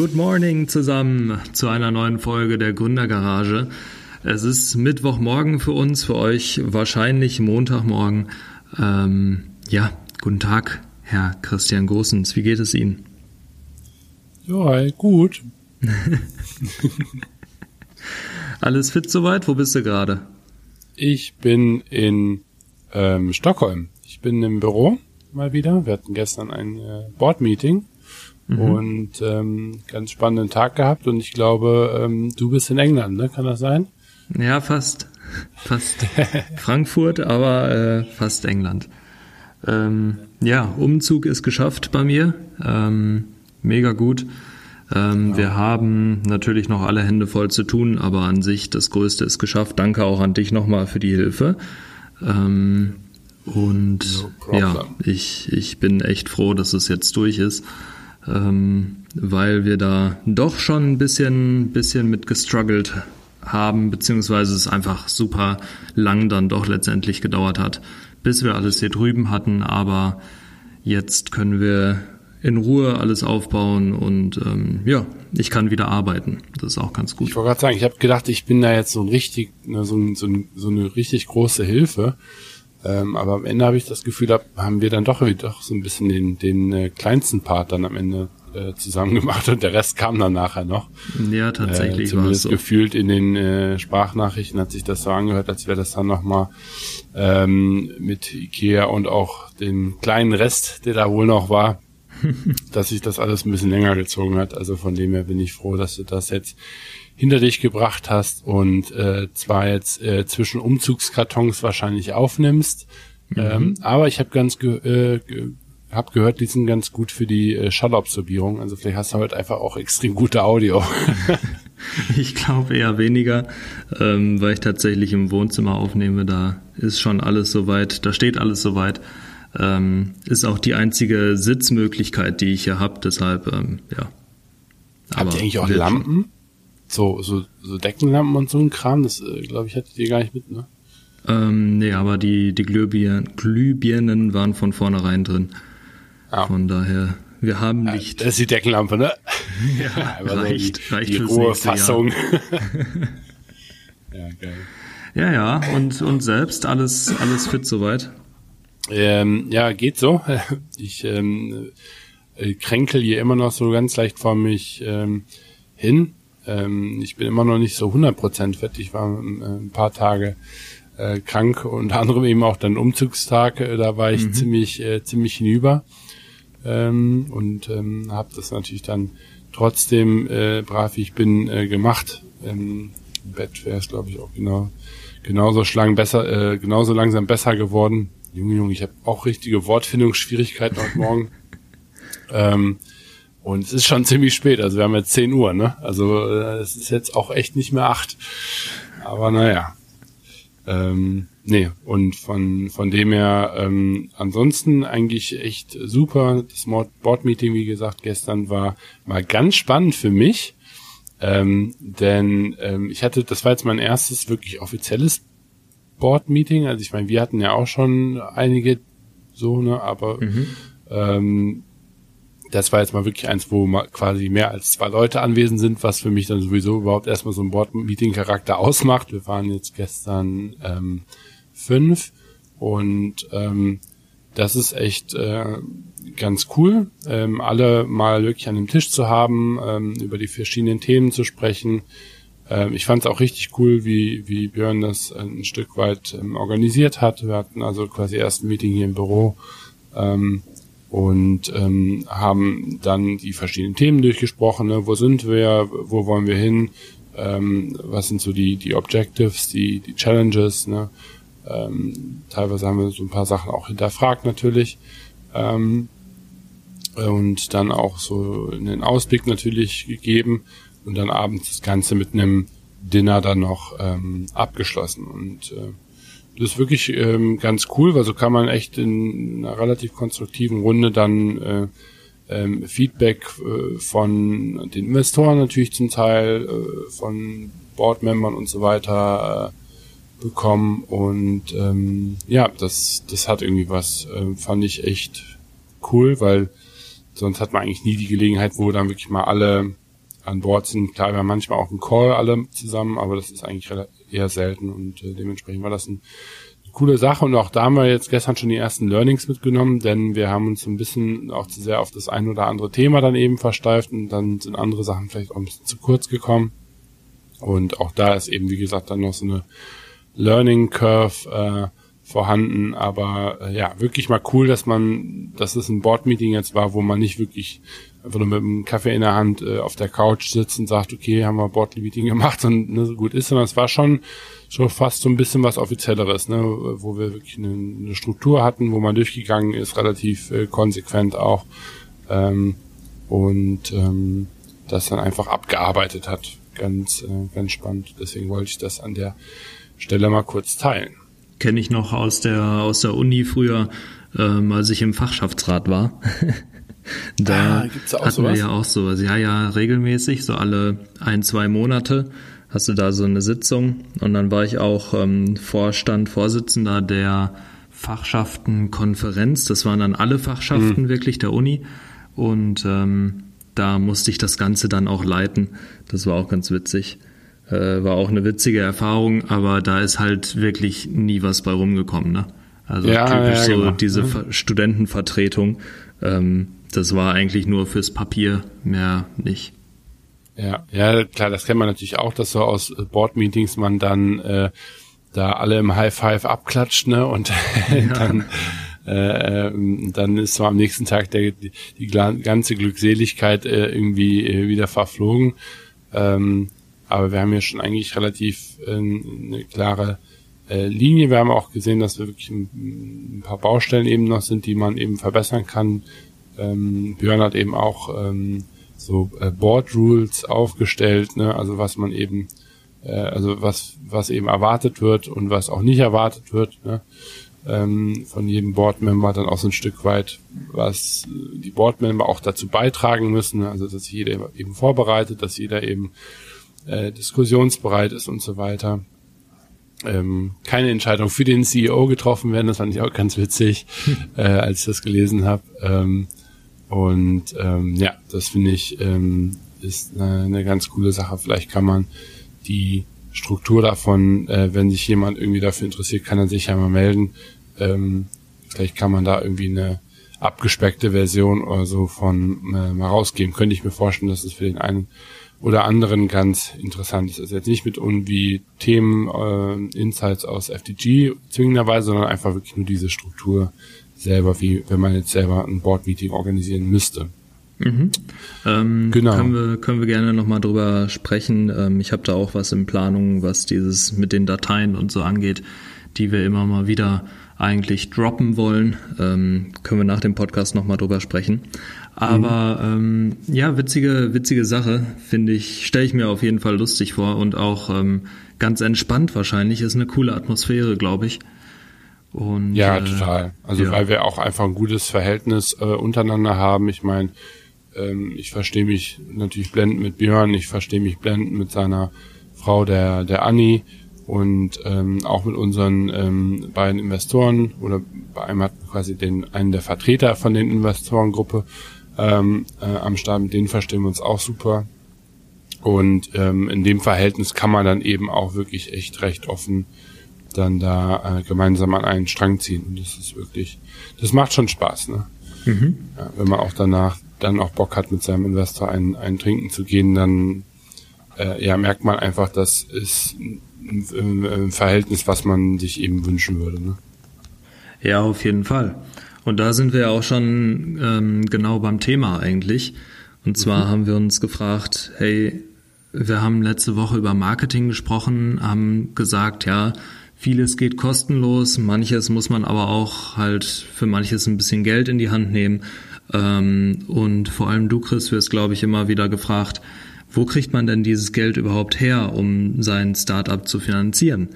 Good morning zusammen zu einer neuen Folge der Gründergarage. Es ist Mittwochmorgen für uns, für euch wahrscheinlich Montagmorgen. Ähm, ja, guten Tag, Herr Christian Gosens. Wie geht es Ihnen? Ja, gut. Alles fit soweit? Wo bist du gerade? Ich bin in ähm, Stockholm. Ich bin im Büro mal wieder. Wir hatten gestern ein äh, Board-Meeting mhm. und ähm, ganz spannenden Tag gehabt. Und ich glaube, ähm, du bist in England, ne? Kann das sein? Ja, fast. Fast Frankfurt, aber äh, fast England. Ähm, ja, Umzug ist geschafft bei mir. Ähm, mega gut. Ähm, ja. Wir haben natürlich noch alle Hände voll zu tun, aber an sich das Größte ist geschafft. Danke auch an dich nochmal für die Hilfe. Ähm, und no ja, ich, ich bin echt froh, dass es jetzt durch ist, ähm, weil wir da doch schon ein bisschen, bisschen mit gestruggelt haben, beziehungsweise es einfach super lang dann doch letztendlich gedauert hat, bis wir alles hier drüben hatten. Aber jetzt können wir in Ruhe alles aufbauen und ähm, ja, ich kann wieder arbeiten. Das ist auch ganz gut. Ich wollte gerade sagen, ich habe gedacht, ich bin da jetzt so ein richtig, ne, so, ein, so, ein, so eine richtig große Hilfe. Ähm, aber am Ende habe ich das Gefühl, haben wir dann doch, doch so ein bisschen den, den äh, kleinsten Part dann am Ende äh, zusammen gemacht und der Rest kam dann nachher noch. Ja, tatsächlich. Äh, zumindest so. gefühlt in den äh, Sprachnachrichten hat sich das so angehört, als wäre das dann nochmal ähm, mit Ikea und auch den kleinen Rest, der da wohl noch war, dass sich das alles ein bisschen länger gezogen hat. Also von dem her bin ich froh, dass du das jetzt hinter dich gebracht hast und äh, zwar jetzt äh, zwischen Umzugskartons wahrscheinlich aufnimmst. Mhm. Ähm, aber ich habe ganz ge äh, ge hab gehört, die sind ganz gut für die äh, Schallabsorbierung. Also vielleicht hast du heute einfach auch extrem gute Audio. ich glaube eher weniger, ähm, weil ich tatsächlich im Wohnzimmer aufnehme. Da ist schon alles soweit, da steht alles soweit. Ähm, ist auch die einzige Sitzmöglichkeit, die ich hier habe. Deshalb, ähm, ja. Habt ihr eigentlich auch Lampen? So, so, so Deckenlampen und so ein Kram, das äh, glaube ich hattet ihr gar nicht mit, ne? Ähm, nee, aber die, die Glühbirnen, Glühbirnen waren von vornherein drin. Ja. Von daher, wir haben Licht. Ja, das ist die Deckenlampe, ne? ja, reicht, so die, reicht die rohe Fassung. ja, geil. Ja, ja, und, und selbst alles, alles fit soweit? Ähm, ja, geht so. Ich ähm, äh, kränkel hier immer noch so ganz leicht vor mich ähm, hin. Ähm, ich bin immer noch nicht so 100% fit. Ich war äh, ein paar Tage äh, krank, unter anderem eben auch dann Umzugstag. Äh, da war ich mhm. ziemlich, äh, ziemlich hinüber ähm, und ähm, habe das natürlich dann trotzdem äh, brav wie ich bin äh, gemacht. Ähm, Im Bett wäre es glaube ich auch genau genauso schlang besser, äh, genauso langsam besser geworden. Junge, Junge, ich habe auch richtige Wortfindungsschwierigkeiten heute Morgen. ähm, und es ist schon ziemlich spät, also wir haben jetzt 10 Uhr, ne? Also äh, es ist jetzt auch echt nicht mehr acht. Aber naja. Ähm, nee, und von, von dem her, ähm, ansonsten eigentlich echt super. Das Board-Meeting, wie gesagt, gestern war mal ganz spannend für mich. Ähm, denn ähm, ich hatte, das war jetzt mein erstes wirklich offizielles Board-Meeting. Also ich meine, wir hatten ja auch schon einige so, ne, aber mhm. ähm, das war jetzt mal wirklich eins, wo mal quasi mehr als zwei Leute anwesend sind, was für mich dann sowieso überhaupt erstmal so ein Board-Meeting-Charakter ausmacht. Wir waren jetzt gestern ähm, fünf und ähm, das ist echt äh, ganz cool, ähm, alle mal wirklich an dem Tisch zu haben, ähm, über die verschiedenen Themen zu sprechen. Ähm, ich fand es auch richtig cool, wie, wie Björn das ein Stück weit ähm, organisiert hat. Wir hatten also quasi erst ein Meeting hier im Büro. Ähm, und ähm, haben dann die verschiedenen Themen durchgesprochen. Ne? Wo sind wir? Wo wollen wir hin? Ähm, was sind so die, die Objectives, die, die Challenges? Ne? Ähm, teilweise haben wir so ein paar Sachen auch hinterfragt natürlich. Ähm, und dann auch so einen Ausblick natürlich gegeben und dann abends das Ganze mit einem Dinner dann noch ähm, abgeschlossen. Und äh, das ist wirklich ähm, ganz cool, weil so kann man echt in einer relativ konstruktiven Runde dann äh, ähm, Feedback äh, von den Investoren natürlich zum Teil, äh, von Boardmembern und so weiter äh, bekommen. Und ähm, ja, das, das hat irgendwie was, äh, fand ich echt cool, weil sonst hat man eigentlich nie die Gelegenheit, wo dann wirklich mal alle an Bord sind. Klar, wir haben manchmal auch einen Call alle zusammen, aber das ist eigentlich eher selten und äh, dementsprechend war das ein, eine coole Sache und auch da haben wir jetzt gestern schon die ersten Learnings mitgenommen, denn wir haben uns ein bisschen auch zu sehr auf das ein oder andere Thema dann eben versteift und dann sind andere Sachen vielleicht auch ein bisschen zu kurz gekommen und auch da ist eben, wie gesagt, dann noch so eine Learning Curve äh, vorhanden, aber äh, ja, wirklich mal cool, dass man, dass es ein Board-Meeting jetzt war, wo man nicht wirklich einfach nur mit einem Kaffee in der Hand äh, auf der Couch sitzt und sagt, okay, haben wir Board-Meeting gemacht und ne, so gut ist, sondern es war schon schon fast so ein bisschen was Offizielleres, ne, wo wir wirklich eine, eine Struktur hatten, wo man durchgegangen ist, relativ äh, konsequent auch ähm, und ähm, das dann einfach abgearbeitet hat. Ganz, äh, ganz spannend. Deswegen wollte ich das an der Stelle mal kurz teilen kenne ich noch aus der, aus der Uni früher, ähm, als ich im Fachschaftsrat war. da ah, gibt's auch hatten sowas? wir ja auch sowas. Ja, ja, regelmäßig, so alle ein, zwei Monate hast du da so eine Sitzung. Und dann war ich auch ähm, Vorstand, Vorsitzender der Fachschaftenkonferenz. Das waren dann alle Fachschaften mhm. wirklich der Uni. Und ähm, da musste ich das Ganze dann auch leiten. Das war auch ganz witzig. Äh, war auch eine witzige Erfahrung, aber da ist halt wirklich nie was bei rumgekommen. Ne? Also ja, typisch ja, genau. so diese ja. Studentenvertretung. Ähm, das war eigentlich nur fürs Papier, mehr nicht. Ja, ja, klar, das kennt man natürlich auch, dass so aus Board-Meetings man dann äh, da alle im High Five abklatscht, ne? Und dann äh, ähm, dann ist zwar am nächsten Tag der, die, die ganze Glückseligkeit äh, irgendwie äh, wieder verflogen. Ähm, aber wir haben ja schon eigentlich relativ äh, eine klare äh, Linie. Wir haben auch gesehen, dass wir wirklich ein, ein, paar Baustellen eben noch sind, die man eben verbessern kann. Ähm, Björn hat eben auch ähm, so äh, Board Rules aufgestellt, ne? also was man eben, äh, also was was eben erwartet wird und was auch nicht erwartet wird. Ne? Ähm, von jedem Board-Member dann auch so ein Stück weit, was die Board-Member auch dazu beitragen müssen, also dass jeder eben vorbereitet, dass jeder eben äh, diskussionsbereit ist und so weiter. Ähm, keine Entscheidung für den CEO getroffen werden, das fand ich auch ganz witzig, äh, als ich das gelesen habe. Ähm, und ähm, ja, das finde ich ähm, ist eine, eine ganz coole Sache. Vielleicht kann man die Struktur davon, äh, wenn sich jemand irgendwie dafür interessiert, kann er sich ja mal melden. Ähm, vielleicht kann man da irgendwie eine abgespeckte Version oder so von äh, mal rausgeben. Könnte ich mir vorstellen, dass es für den einen oder anderen ganz interessant ist. Also jetzt nicht mit irgendwie Themen, äh, Insights aus FTG zwingenderweise, sondern einfach wirklich nur diese Struktur selber, wie wenn man jetzt selber ein Board-Meeting organisieren müsste. Mhm. Ähm, genau. Können wir, können wir gerne nochmal drüber sprechen. Ähm, ich habe da auch was in Planung, was dieses mit den Dateien und so angeht, die wir immer mal wieder eigentlich droppen wollen. Ähm, können wir nach dem Podcast nochmal drüber sprechen. Aber mhm. ähm, ja, witzige, witzige Sache, finde ich, stelle ich mir auf jeden Fall lustig vor und auch ähm, ganz entspannt wahrscheinlich. Ist eine coole Atmosphäre, glaube ich. Und, ja, äh, total. Also ja. weil wir auch einfach ein gutes Verhältnis äh, untereinander haben. Ich meine, ähm, ich verstehe mich natürlich blendend mit Björn, ich verstehe mich blendend mit seiner Frau, der, der Anni und ähm, auch mit unseren ähm, beiden Investoren oder bei einem hat quasi den einen der Vertreter von den Investorengruppe ähm, äh, am Start. Mit denen verstehen wir uns auch super. Und ähm, in dem Verhältnis kann man dann eben auch wirklich echt recht offen dann da äh, gemeinsam an einen Strang ziehen. Und das ist wirklich, das macht schon Spaß, ne? Mhm. Ja, wenn man auch danach dann auch Bock hat, mit seinem Investor einen, einen trinken zu gehen, dann äh, ja, merkt man einfach, das ist ein, ein, ein Verhältnis, was man sich eben wünschen würde. Ne? Ja, auf jeden Fall. Und da sind wir ja auch schon ähm, genau beim Thema eigentlich. Und zwar mhm. haben wir uns gefragt, hey, wir haben letzte Woche über Marketing gesprochen, haben gesagt, ja, vieles geht kostenlos, manches muss man aber auch halt für manches ein bisschen Geld in die Hand nehmen. Ähm, und vor allem du, Chris, wirst, glaube ich, immer wieder gefragt, wo kriegt man denn dieses Geld überhaupt her, um sein Startup zu finanzieren?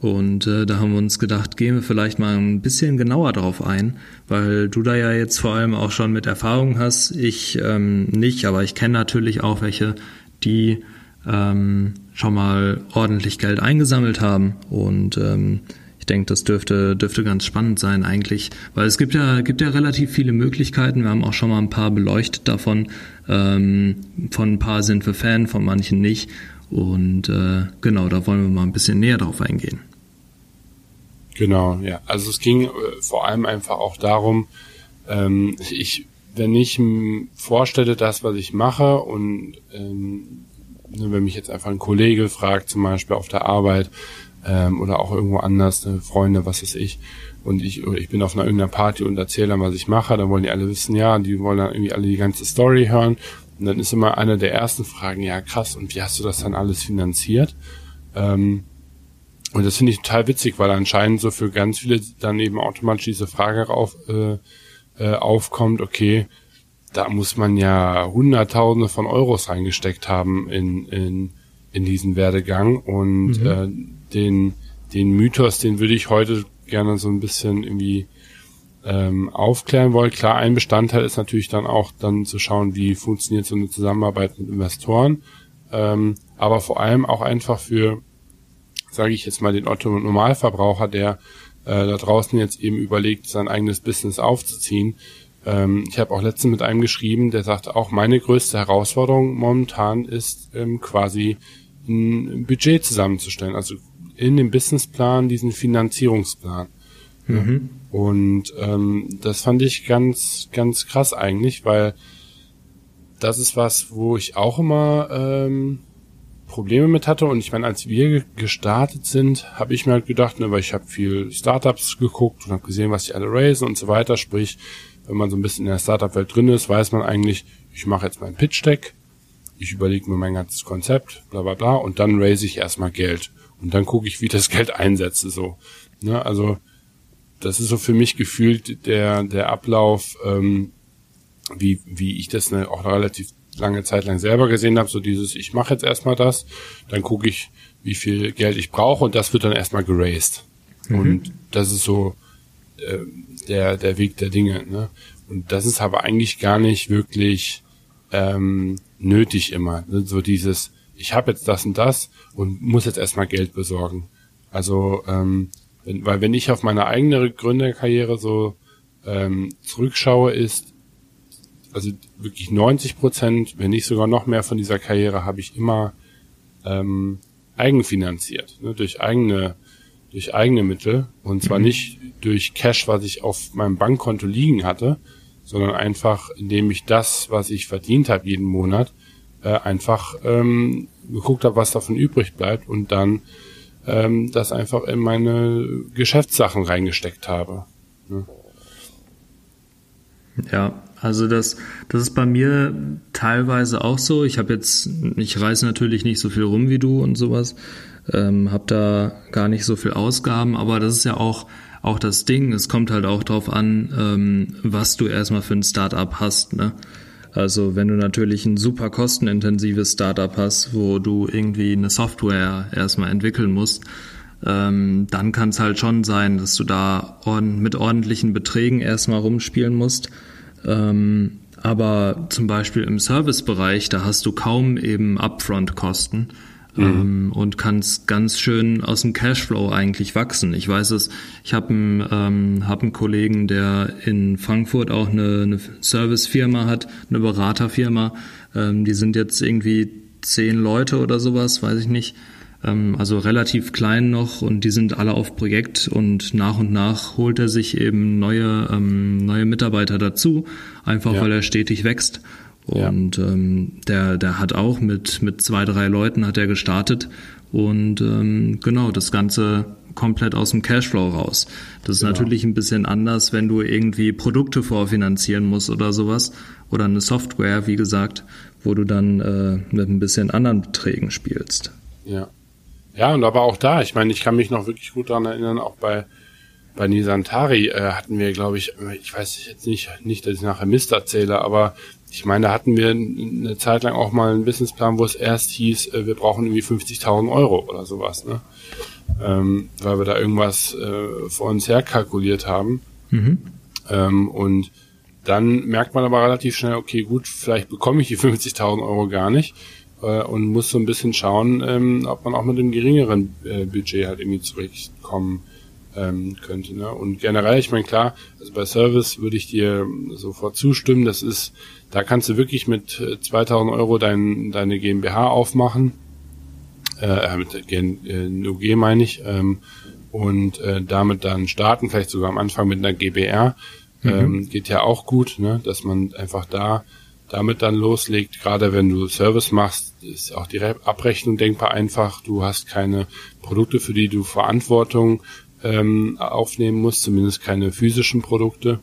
Und äh, da haben wir uns gedacht, gehen wir vielleicht mal ein bisschen genauer drauf ein, weil du da ja jetzt vor allem auch schon mit Erfahrung hast. Ich ähm, nicht, aber ich kenne natürlich auch welche, die ähm, schon mal ordentlich Geld eingesammelt haben. Und ähm, ich denke, das dürfte, dürfte ganz spannend sein eigentlich, weil es gibt ja, gibt ja relativ viele Möglichkeiten. Wir haben auch schon mal ein paar beleuchtet davon. Ähm, von ein paar sind wir Fan, von manchen nicht. Und äh, genau, da wollen wir mal ein bisschen näher drauf eingehen. Genau, ja. Also es ging äh, vor allem einfach auch darum, ähm, ich, wenn ich vorstelle, das, was ich mache und ähm, wenn mich jetzt einfach ein Kollege fragt, zum Beispiel auf der Arbeit ähm, oder auch irgendwo anders, ne, Freunde, was weiß ich, und ich, ich bin auf einer irgendeiner Party und erzähle dann, was ich mache, dann wollen die alle wissen, ja, die wollen dann irgendwie alle die ganze Story hören. Und dann ist immer eine der ersten Fragen, ja krass, und wie hast du das dann alles finanziert? Ähm, und das finde ich total witzig, weil anscheinend so für ganz viele dann eben automatisch diese Frage auf, äh, äh, aufkommt, okay, da muss man ja Hunderttausende von Euros reingesteckt haben in, in, in diesen Werdegang und mhm. äh, den, den Mythos, den würde ich heute gerne so ein bisschen irgendwie ähm, aufklären wollen. Klar, ein Bestandteil ist natürlich dann auch dann zu schauen, wie funktioniert so eine Zusammenarbeit mit Investoren, ähm, aber vor allem auch einfach für, sage ich jetzt mal, den Otto Normalverbraucher, der äh, da draußen jetzt eben überlegt, sein eigenes Business aufzuziehen. Ähm, ich habe auch letztens mit einem geschrieben, der sagte auch, meine größte Herausforderung momentan ist ähm, quasi ein Budget zusammenzustellen, also in dem Businessplan diesen Finanzierungsplan. Mhm. Und ähm, das fand ich ganz, ganz krass eigentlich, weil das ist was, wo ich auch immer ähm, Probleme mit hatte. Und ich meine, als wir gestartet sind, habe ich mir halt gedacht, ne, weil ich habe viel Startups geguckt und habe gesehen, was die alle raisen und so weiter. Sprich, wenn man so ein bisschen in der Startup-Welt drin ist, weiß man eigentlich, ich mache jetzt mein Pitch-Deck, ich überlege mir mein ganzes Konzept, bla bla bla, und dann raise ich erstmal Geld. Und dann gucke ich, wie das Geld einsetze. So. Ne, also das ist so für mich gefühlt der, der Ablauf, ähm, wie, wie ich das ne, auch relativ lange Zeit lang selber gesehen habe, so dieses, ich mache jetzt erstmal das, dann gucke ich, wie viel Geld ich brauche und das wird dann erstmal geraced. Mhm. Und das ist so äh, der, der Weg der Dinge. Ne? Und das ist aber eigentlich gar nicht wirklich ähm, nötig immer. Ne? So dieses, ich habe jetzt das und das und muss jetzt erstmal Geld besorgen. Also, ähm, wenn, weil wenn ich auf meine eigene Gründerkarriere so ähm, zurückschaue, ist also wirklich 90 Prozent, wenn nicht sogar noch mehr von dieser Karriere, habe ich immer ähm, eigenfinanziert, ne, durch eigene durch eigene Mittel und zwar mhm. nicht durch Cash, was ich auf meinem Bankkonto liegen hatte, sondern einfach, indem ich das, was ich verdient habe jeden Monat, äh, einfach ähm, geguckt habe, was davon übrig bleibt und dann ähm, das einfach in meine Geschäftssachen reingesteckt habe. Ne? Ja, also das, das ist bei mir teilweise auch so. Ich habe jetzt, ich reise natürlich nicht so viel rum wie du und sowas, ähm, habe da gar nicht so viel Ausgaben, aber das ist ja auch auch das Ding. Es kommt halt auch drauf an, ähm, was du erstmal für ein Startup hast. Ne? Also wenn du natürlich ein super kostenintensives Startup hast, wo du irgendwie eine Software erstmal entwickeln musst, ähm, dann kann es halt schon sein, dass du da ord mit ordentlichen Beträgen erstmal rumspielen musst. Ähm, aber zum Beispiel im Servicebereich, da hast du kaum eben Upfront-Kosten mhm. ähm, und kannst ganz schön aus dem Cashflow eigentlich wachsen. Ich weiß es, ich habe einen, ähm, hab einen Kollegen, der in Frankfurt auch eine, eine Servicefirma hat, eine Beraterfirma. Ähm, die sind jetzt irgendwie zehn Leute oder sowas, weiß ich nicht ähm, also relativ klein noch und die sind alle auf Projekt und nach und nach holt er sich eben neue, ähm, neue Mitarbeiter dazu, einfach ja. weil er stetig wächst. Und ja. ähm, der, der hat auch mit, mit zwei, drei Leuten hat er gestartet und ähm, genau, das Ganze komplett aus dem Cashflow raus. Das ist genau. natürlich ein bisschen anders, wenn du irgendwie Produkte vorfinanzieren musst oder sowas oder eine Software, wie gesagt, wo du dann äh, mit ein bisschen anderen Beträgen spielst. Ja. Ja, und aber auch da, ich meine, ich kann mich noch wirklich gut daran erinnern, auch bei bei Nisantari äh, hatten wir, glaube ich, ich weiß jetzt nicht, nicht, dass ich nachher Mist erzähle, aber ich meine, da hatten wir eine Zeit lang auch mal einen Businessplan, wo es erst hieß, äh, wir brauchen irgendwie 50.000 Euro oder sowas, ne? Ähm, weil wir da irgendwas äh, vor uns her kalkuliert haben. Mhm. Ähm, und dann merkt man aber relativ schnell, okay, gut, vielleicht bekomme ich die 50.000 Euro gar nicht äh, und muss so ein bisschen schauen, ähm, ob man auch mit einem geringeren äh, Budget halt irgendwie zurechtkommen ähm, könnte. Ne? Und generell, ich meine, klar, also bei Service würde ich dir sofort zustimmen. Das ist, da kannst du wirklich mit 2000 äh, Euro dein, deine GmbH aufmachen. Äh, mit GNUG äh, meine ich. Ähm, und äh, damit dann starten, vielleicht sogar am Anfang mit einer GBR. Mhm. Ähm, geht ja auch gut, ne? dass man einfach da damit dann loslegt. Gerade wenn du Service machst, ist auch die Abrechnung denkbar einfach. Du hast keine Produkte, für die du Verantwortung ähm, aufnehmen muss, zumindest keine physischen Produkte.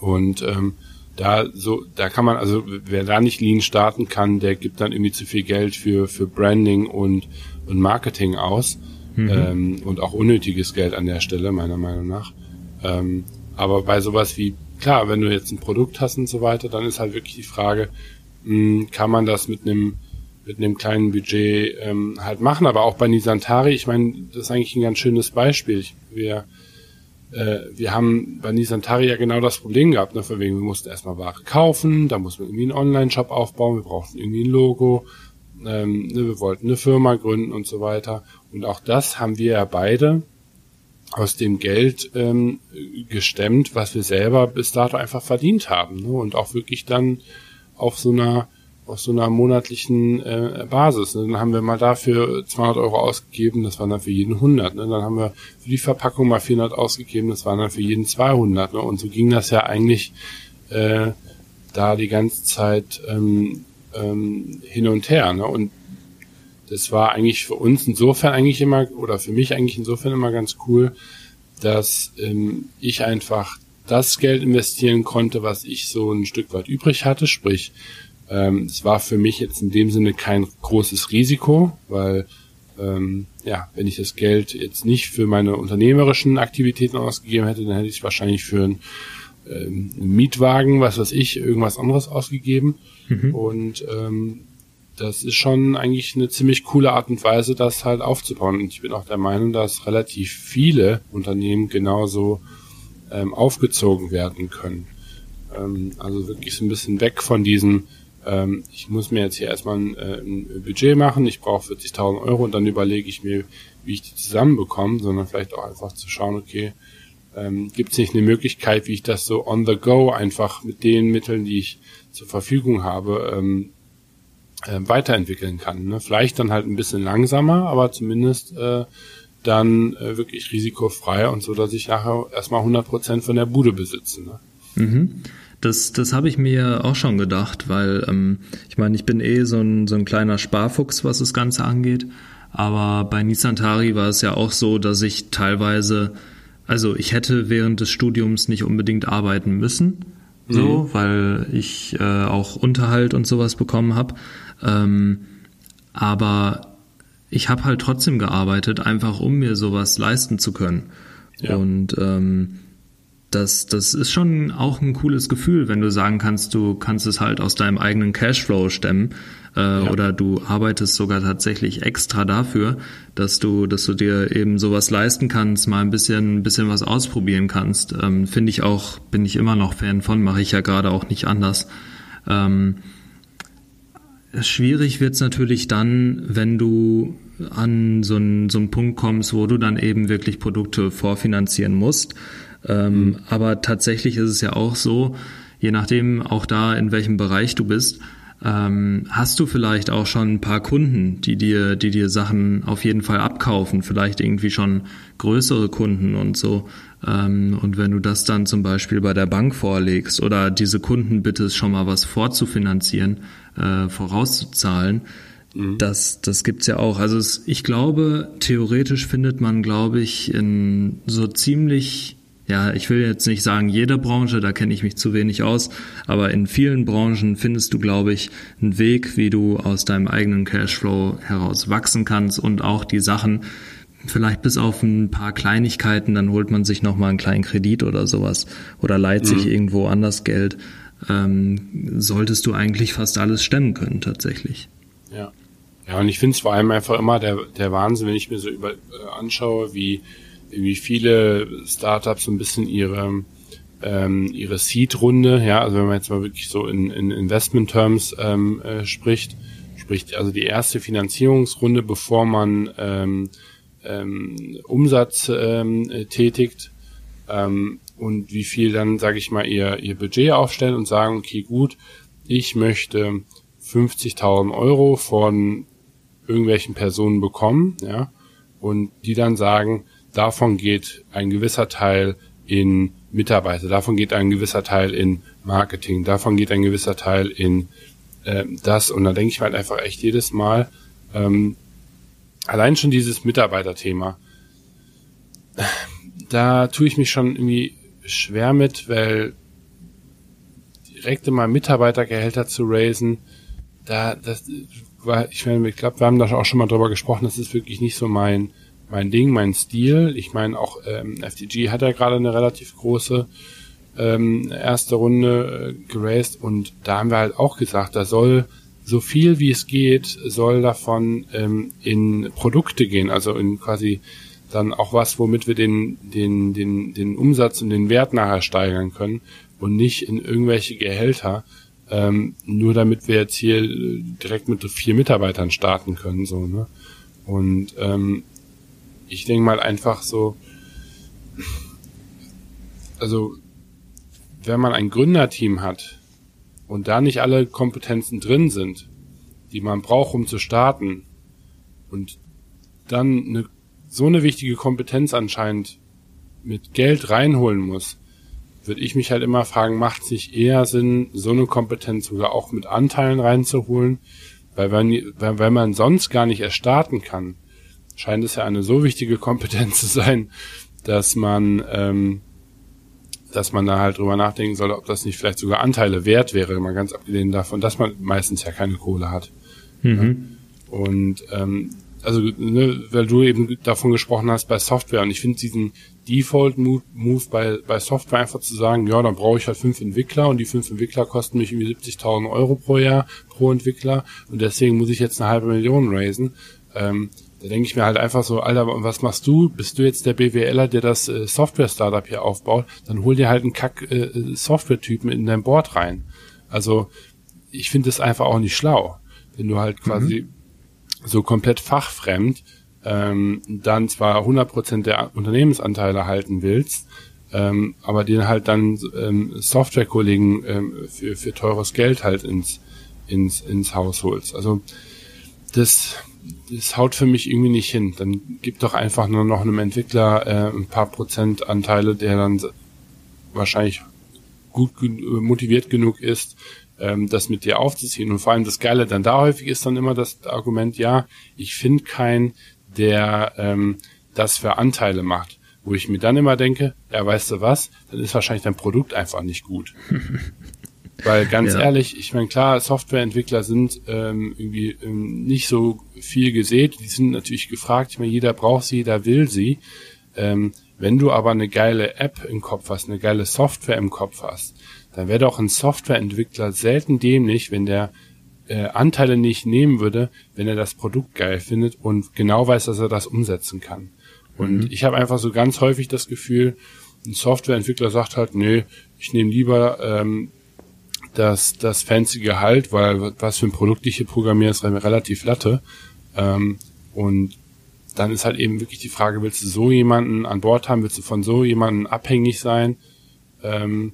Und ähm, da so, da kann man, also wer da nicht Lean starten kann, der gibt dann irgendwie zu viel Geld für, für Branding und, und Marketing aus. Mhm. Ähm, und auch unnötiges Geld an der Stelle, meiner Meinung nach. Ähm, aber bei sowas wie, klar, wenn du jetzt ein Produkt hast und so weiter, dann ist halt wirklich die Frage, mh, hm, kann man das mit einem mit einem kleinen Budget ähm, halt machen. Aber auch bei Nisantari, ich meine, das ist eigentlich ein ganz schönes Beispiel. Wir, äh, wir haben bei Nisantari ja genau das Problem gehabt, ne, von wegen, wir mussten erstmal Ware kaufen, da muss man irgendwie einen Online-Shop aufbauen, wir brauchten irgendwie ein Logo, ähm, ne, wir wollten eine Firma gründen und so weiter. Und auch das haben wir ja beide aus dem Geld ähm, gestemmt, was wir selber bis dato einfach verdient haben. Ne? Und auch wirklich dann auf so einer auf so einer monatlichen äh, Basis. Ne? Dann haben wir mal dafür 200 Euro ausgegeben, das waren dann für jeden 100. Ne? Dann haben wir für die Verpackung mal 400 ausgegeben, das waren dann für jeden 200. Ne? Und so ging das ja eigentlich äh, da die ganze Zeit ähm, ähm, hin und her. Ne? Und das war eigentlich für uns insofern eigentlich immer, oder für mich eigentlich insofern immer ganz cool, dass ähm, ich einfach das Geld investieren konnte, was ich so ein Stück weit übrig hatte, sprich ähm, es war für mich jetzt in dem Sinne kein großes Risiko, weil ähm, ja, wenn ich das Geld jetzt nicht für meine unternehmerischen Aktivitäten ausgegeben hätte, dann hätte ich es wahrscheinlich für einen, ähm, einen Mietwagen, was weiß ich, irgendwas anderes ausgegeben. Mhm. Und ähm, das ist schon eigentlich eine ziemlich coole Art und Weise, das halt aufzubauen. Und ich bin auch der Meinung, dass relativ viele Unternehmen genauso ähm, aufgezogen werden können. Ähm, also wirklich so ein bisschen weg von diesen ähm, ich muss mir jetzt hier erstmal ein, äh, ein Budget machen, ich brauche 40.000 Euro und dann überlege ich mir, wie ich die zusammenbekomme, sondern vielleicht auch einfach zu schauen, okay, ähm, gibt es nicht eine Möglichkeit, wie ich das so on the go einfach mit den Mitteln, die ich zur Verfügung habe, ähm, äh, weiterentwickeln kann. Ne? Vielleicht dann halt ein bisschen langsamer, aber zumindest äh, dann äh, wirklich risikofrei und so, dass ich nachher erstmal 100% von der Bude besitze. Ne? Mhm. Das, das habe ich mir auch schon gedacht, weil ähm, ich meine, ich bin eh so ein, so ein kleiner Sparfuchs, was das Ganze angeht. Aber bei Nisantari war es ja auch so, dass ich teilweise, also ich hätte während des Studiums nicht unbedingt arbeiten müssen, so, mhm. weil ich äh, auch Unterhalt und sowas bekommen habe. Ähm, aber ich habe halt trotzdem gearbeitet, einfach um mir sowas leisten zu können. Ja. Und ähm, das, das ist schon auch ein cooles Gefühl, wenn du sagen kannst, du kannst es halt aus deinem eigenen Cashflow stemmen äh, ja. oder du arbeitest sogar tatsächlich extra dafür, dass du, dass du dir eben sowas leisten kannst, mal ein bisschen, ein bisschen was ausprobieren kannst. Ähm, Finde ich auch, bin ich immer noch Fan von, mache ich ja gerade auch nicht anders. Ähm, schwierig wird's natürlich dann, wenn du an so einen, so einen Punkt kommst, wo du dann eben wirklich Produkte vorfinanzieren musst ähm. Aber tatsächlich ist es ja auch so, je nachdem auch da, in welchem Bereich du bist, ähm, hast du vielleicht auch schon ein paar Kunden, die dir, die dir Sachen auf jeden Fall abkaufen, vielleicht irgendwie schon größere Kunden und so. Ähm, und wenn du das dann zum Beispiel bei der Bank vorlegst oder diese Kunden bittest, schon mal was vorzufinanzieren, äh, vorauszuzahlen, mhm. das, das gibt's ja auch. Also es, ich glaube, theoretisch findet man, glaube ich, in so ziemlich ja, ich will jetzt nicht sagen jede Branche, da kenne ich mich zu wenig aus, aber in vielen Branchen findest du, glaube ich, einen Weg, wie du aus deinem eigenen Cashflow heraus wachsen kannst und auch die Sachen, vielleicht bis auf ein paar Kleinigkeiten, dann holt man sich nochmal einen kleinen Kredit oder sowas oder leiht mhm. sich irgendwo anders Geld, ähm, solltest du eigentlich fast alles stemmen können tatsächlich. Ja. Ja, und ich finde es vor allem einfach immer der, der Wahnsinn, wenn ich mir so über, äh, anschaue, wie wie viele Startups so ein bisschen ihre ähm, ihre Seed-Runde, ja, also wenn man jetzt mal wirklich so in, in Investment-Terms ähm, äh, spricht, spricht also die erste Finanzierungsrunde, bevor man ähm, ähm, Umsatz ähm, tätigt ähm, und wie viel dann, sage ich mal, ihr, ihr Budget aufstellen und sagen, okay, gut, ich möchte 50.000 Euro von irgendwelchen Personen bekommen, ja, und die dann sagen, davon geht ein gewisser Teil in Mitarbeiter, davon geht ein gewisser Teil in Marketing, davon geht ein gewisser Teil in äh, das. Und da denke ich halt einfach echt jedes Mal, ähm, allein schon dieses Mitarbeiterthema, da tue ich mich schon irgendwie schwer mit, weil direkte mal Mitarbeitergehälter zu raisen, da, das ich meine, ich glaube, wir haben da auch schon mal drüber gesprochen, das ist wirklich nicht so mein, mein Ding, mein Stil. Ich meine, auch ähm, FTG hat ja gerade eine relativ große ähm, erste Runde äh, geraced und da haben wir halt auch gesagt, da soll so viel wie es geht, soll davon ähm, in Produkte gehen, also in quasi dann auch was, womit wir den, den, den, den Umsatz und den Wert nachher steigern können und nicht in irgendwelche Gehälter, ähm, nur damit wir jetzt hier äh, direkt mit vier Mitarbeitern starten können, so, ne? Und ähm, ich denke mal einfach so, also wenn man ein Gründerteam hat und da nicht alle Kompetenzen drin sind, die man braucht, um zu starten, und dann eine, so eine wichtige Kompetenz anscheinend mit Geld reinholen muss, würde ich mich halt immer fragen, macht es nicht eher Sinn, so eine Kompetenz sogar auch mit Anteilen reinzuholen? Weil wenn, wenn man sonst gar nicht erst starten kann, scheint es ja eine so wichtige Kompetenz zu sein, dass man, ähm, dass man da halt drüber nachdenken soll, ob das nicht vielleicht sogar Anteile wert wäre, mal ganz abgelehnt davon, dass man meistens ja keine Kohle hat. Mhm. Ja? Und ähm, also ne, weil du eben davon gesprochen hast bei Software und ich finde diesen Default-Move Move bei, bei Software einfach zu sagen, ja, dann brauche ich halt fünf Entwickler und die fünf Entwickler kosten mich irgendwie 70.000 Euro pro Jahr pro Entwickler und deswegen muss ich jetzt eine halbe Million raisen. Ähm, da denke ich mir halt einfach so, Alter, was machst du? Bist du jetzt der BWLer, der das äh, Software-Startup hier aufbaut? Dann hol dir halt einen Kack-Software-Typen äh, in dein Board rein. Also ich finde es einfach auch nicht schlau, wenn du halt quasi mhm. so komplett fachfremd ähm, dann zwar 100% der Unternehmensanteile halten willst, ähm, aber den halt dann ähm, Softwarekollegen ähm, für, für teures Geld halt ins, ins, ins Haus holst. Also das das haut für mich irgendwie nicht hin. Dann gibt doch einfach nur noch einem Entwickler äh, ein paar Prozentanteile, der dann wahrscheinlich gut motiviert genug ist, ähm, das mit dir aufzuziehen. Und vor allem das Geile dann da häufig ist dann immer das Argument, ja, ich finde keinen, der ähm, das für Anteile macht. Wo ich mir dann immer denke, ja, weißt du was, dann ist wahrscheinlich dein Produkt einfach nicht gut. Weil ganz ja. ehrlich, ich meine, klar, Softwareentwickler sind ähm, irgendwie ähm, nicht so viel gesät, die sind natürlich gefragt, ich meine, jeder braucht sie, jeder will sie. Ähm, wenn du aber eine geile App im Kopf hast, eine geile Software im Kopf hast, dann wäre doch ein Softwareentwickler selten dämlich, wenn der äh, Anteile nicht nehmen würde, wenn er das Produkt geil findet und genau weiß, dass er das umsetzen kann. Und mhm. ich habe einfach so ganz häufig das Gefühl, ein Softwareentwickler sagt halt, nö, ich nehme lieber ähm, das, das fancy Gehalt, weil was für ein Produkt ich hier programmiere, ist relativ latte. Ähm, und dann ist halt eben wirklich die Frage, willst du so jemanden an Bord haben, willst du von so jemanden abhängig sein? Ähm,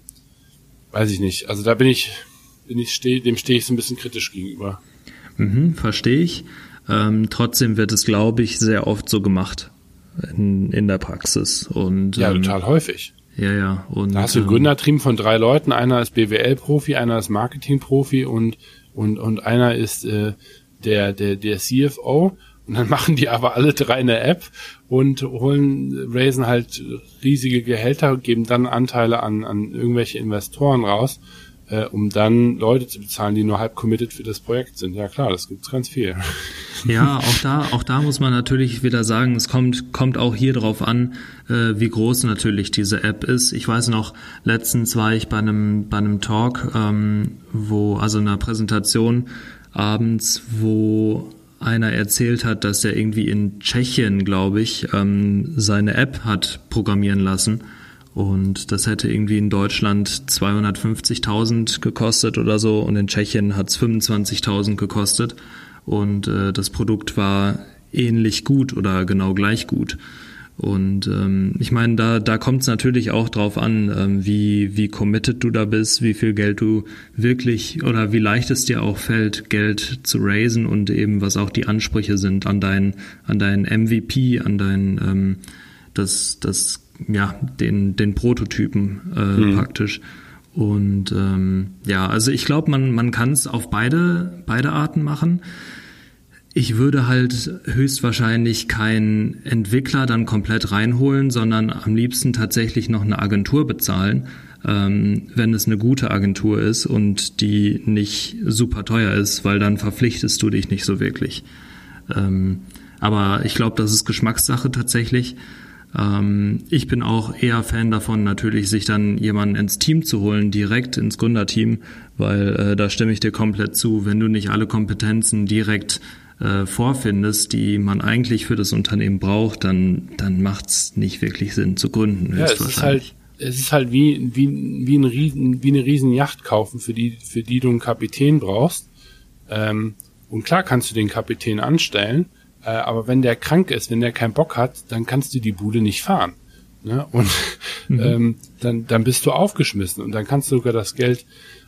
weiß ich nicht. Also da bin ich, bin ich steh, dem stehe ich so ein bisschen kritisch gegenüber. Mhm, Verstehe ich. Ähm, trotzdem wird es, glaube ich, sehr oft so gemacht in, in der Praxis. Und, ja, ähm, total häufig. Ja, ja. Und, da hast du ein ähm, Gründerteam von drei Leuten. Einer ist BWL-Profi, einer ist Marketing-Profi und, und, und einer ist äh, der, der, der CFO. Und dann machen die aber alle drei eine App und holen, raisen halt riesige Gehälter, geben dann Anteile an, an irgendwelche Investoren raus äh, um dann Leute zu bezahlen, die nur halb committed für das Projekt sind. Ja klar, das gibt's ganz viel. Ja, auch da, auch da muss man natürlich wieder sagen, es kommt, kommt auch hier drauf an, äh, wie groß natürlich diese App ist. Ich weiß noch, letztens war ich bei einem, bei einem Talk, ähm, wo, also einer Präsentation abends, wo einer erzählt hat, dass er irgendwie in Tschechien, glaube ich, ähm, seine App hat programmieren lassen und das hätte irgendwie in Deutschland 250.000 gekostet oder so und in Tschechien hat es 25.000 gekostet. Und äh, das Produkt war ähnlich gut oder genau gleich gut. Und ähm, ich meine, da, da kommt es natürlich auch drauf an, ähm, wie, wie committed du da bist, wie viel Geld du wirklich oder wie leicht es dir auch fällt, Geld zu raisen und eben was auch die Ansprüche sind an dein, an dein MVP, an dein ähm, das, das, ja, den, den Prototypen äh, mhm. praktisch. Und ähm, ja, also ich glaube, man, man kann es auf beide, beide Arten machen. Ich würde halt höchstwahrscheinlich keinen Entwickler dann komplett reinholen, sondern am liebsten tatsächlich noch eine Agentur bezahlen, ähm, wenn es eine gute Agentur ist und die nicht super teuer ist, weil dann verpflichtest du dich nicht so wirklich. Ähm, aber ich glaube, das ist Geschmackssache tatsächlich. Ähm, ich bin auch eher Fan davon, natürlich sich dann jemanden ins Team zu holen, direkt ins Gründerteam, weil äh, da stimme ich dir komplett zu. Wenn du nicht alle Kompetenzen direkt äh, vorfindest, die man eigentlich für das Unternehmen braucht, dann, dann macht es nicht wirklich Sinn zu gründen. Ja, es ist halt, es ist halt wie, wie, wie, ein Riesen, wie eine riesen Yacht kaufen, für die, für die du einen Kapitän brauchst. Ähm, und klar kannst du den Kapitän anstellen, äh, aber wenn der krank ist, wenn der keinen Bock hat, dann kannst du die Bude nicht fahren. Ne? Und mhm. ähm, dann, dann bist du aufgeschmissen und dann kannst du sogar das Geld,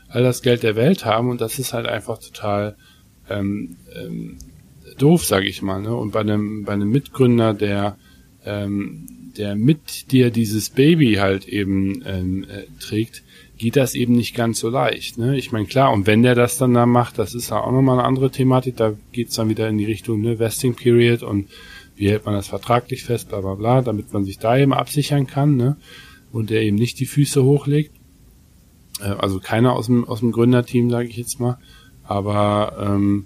all das Geld der Welt haben und das ist halt einfach total ähm, ähm, doof, sage ich mal. Ne? Und bei einem, bei einem Mitgründer, der, ähm, der mit dir dieses Baby halt eben ähm, äh, trägt, geht das eben nicht ganz so leicht. Ne? Ich meine, klar, und wenn der das dann da macht, das ist ja auch nochmal eine andere Thematik, da geht's dann wieder in die Richtung ne, Vesting Period und wie hält man das vertraglich fest, bla bla bla, damit man sich da eben absichern kann ne? und der eben nicht die Füße hochlegt. Äh, also keiner aus dem, aus dem Gründerteam, sage ich jetzt mal. Aber ähm,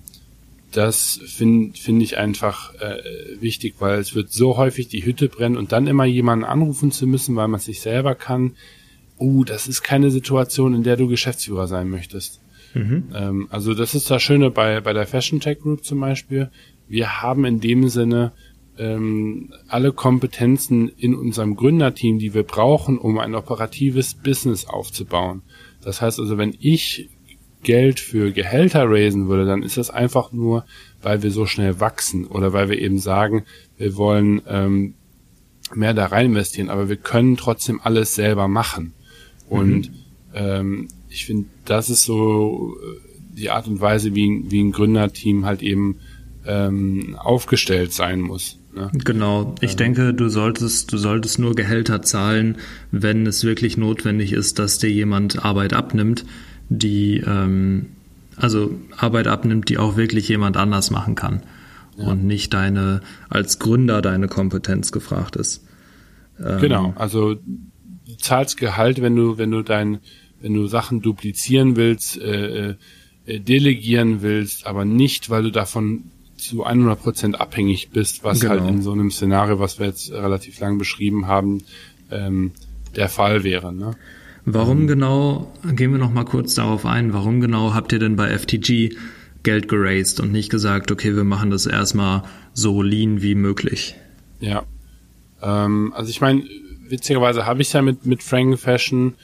das finde find ich einfach äh, wichtig, weil es wird so häufig die Hütte brennen und dann immer jemanden anrufen zu müssen, weil man sich selber kann. Uh, das ist keine Situation, in der du Geschäftsführer sein möchtest. Mhm. Ähm, also das ist das Schöne bei, bei der Fashion Tech Group zum Beispiel. Wir haben in dem Sinne ähm, alle Kompetenzen in unserem Gründerteam, die wir brauchen, um ein operatives Business aufzubauen. Das heißt also, wenn ich Geld für Gehälter raisen würde, dann ist das einfach nur, weil wir so schnell wachsen oder weil wir eben sagen, wir wollen ähm, mehr da rein investieren, aber wir können trotzdem alles selber machen. Und mhm. ähm, ich finde, das ist so äh, die Art und Weise, wie, wie ein Gründerteam halt eben ähm, aufgestellt sein muss. Ne? Genau. Ich ähm. denke, du solltest, du solltest nur Gehälter zahlen, wenn es wirklich notwendig ist, dass dir jemand Arbeit abnimmt die ähm, also Arbeit abnimmt, die auch wirklich jemand anders machen kann ja. und nicht deine als Gründer deine Kompetenz gefragt ist. Ähm, genau, also du zahlst Gehalt, wenn du wenn du dein wenn du Sachen duplizieren willst, äh, äh, delegieren willst, aber nicht, weil du davon zu 100 Prozent abhängig bist, was genau. halt in so einem Szenario, was wir jetzt relativ lang beschrieben haben, ähm, der Fall wäre. Ne? Warum genau, gehen wir noch mal kurz darauf ein, warum genau habt ihr denn bei FTG Geld geraced und nicht gesagt, okay, wir machen das erstmal so lean wie möglich? Ja, ähm, also ich meine, witzigerweise habe ich ja mit, mit Frank Fashion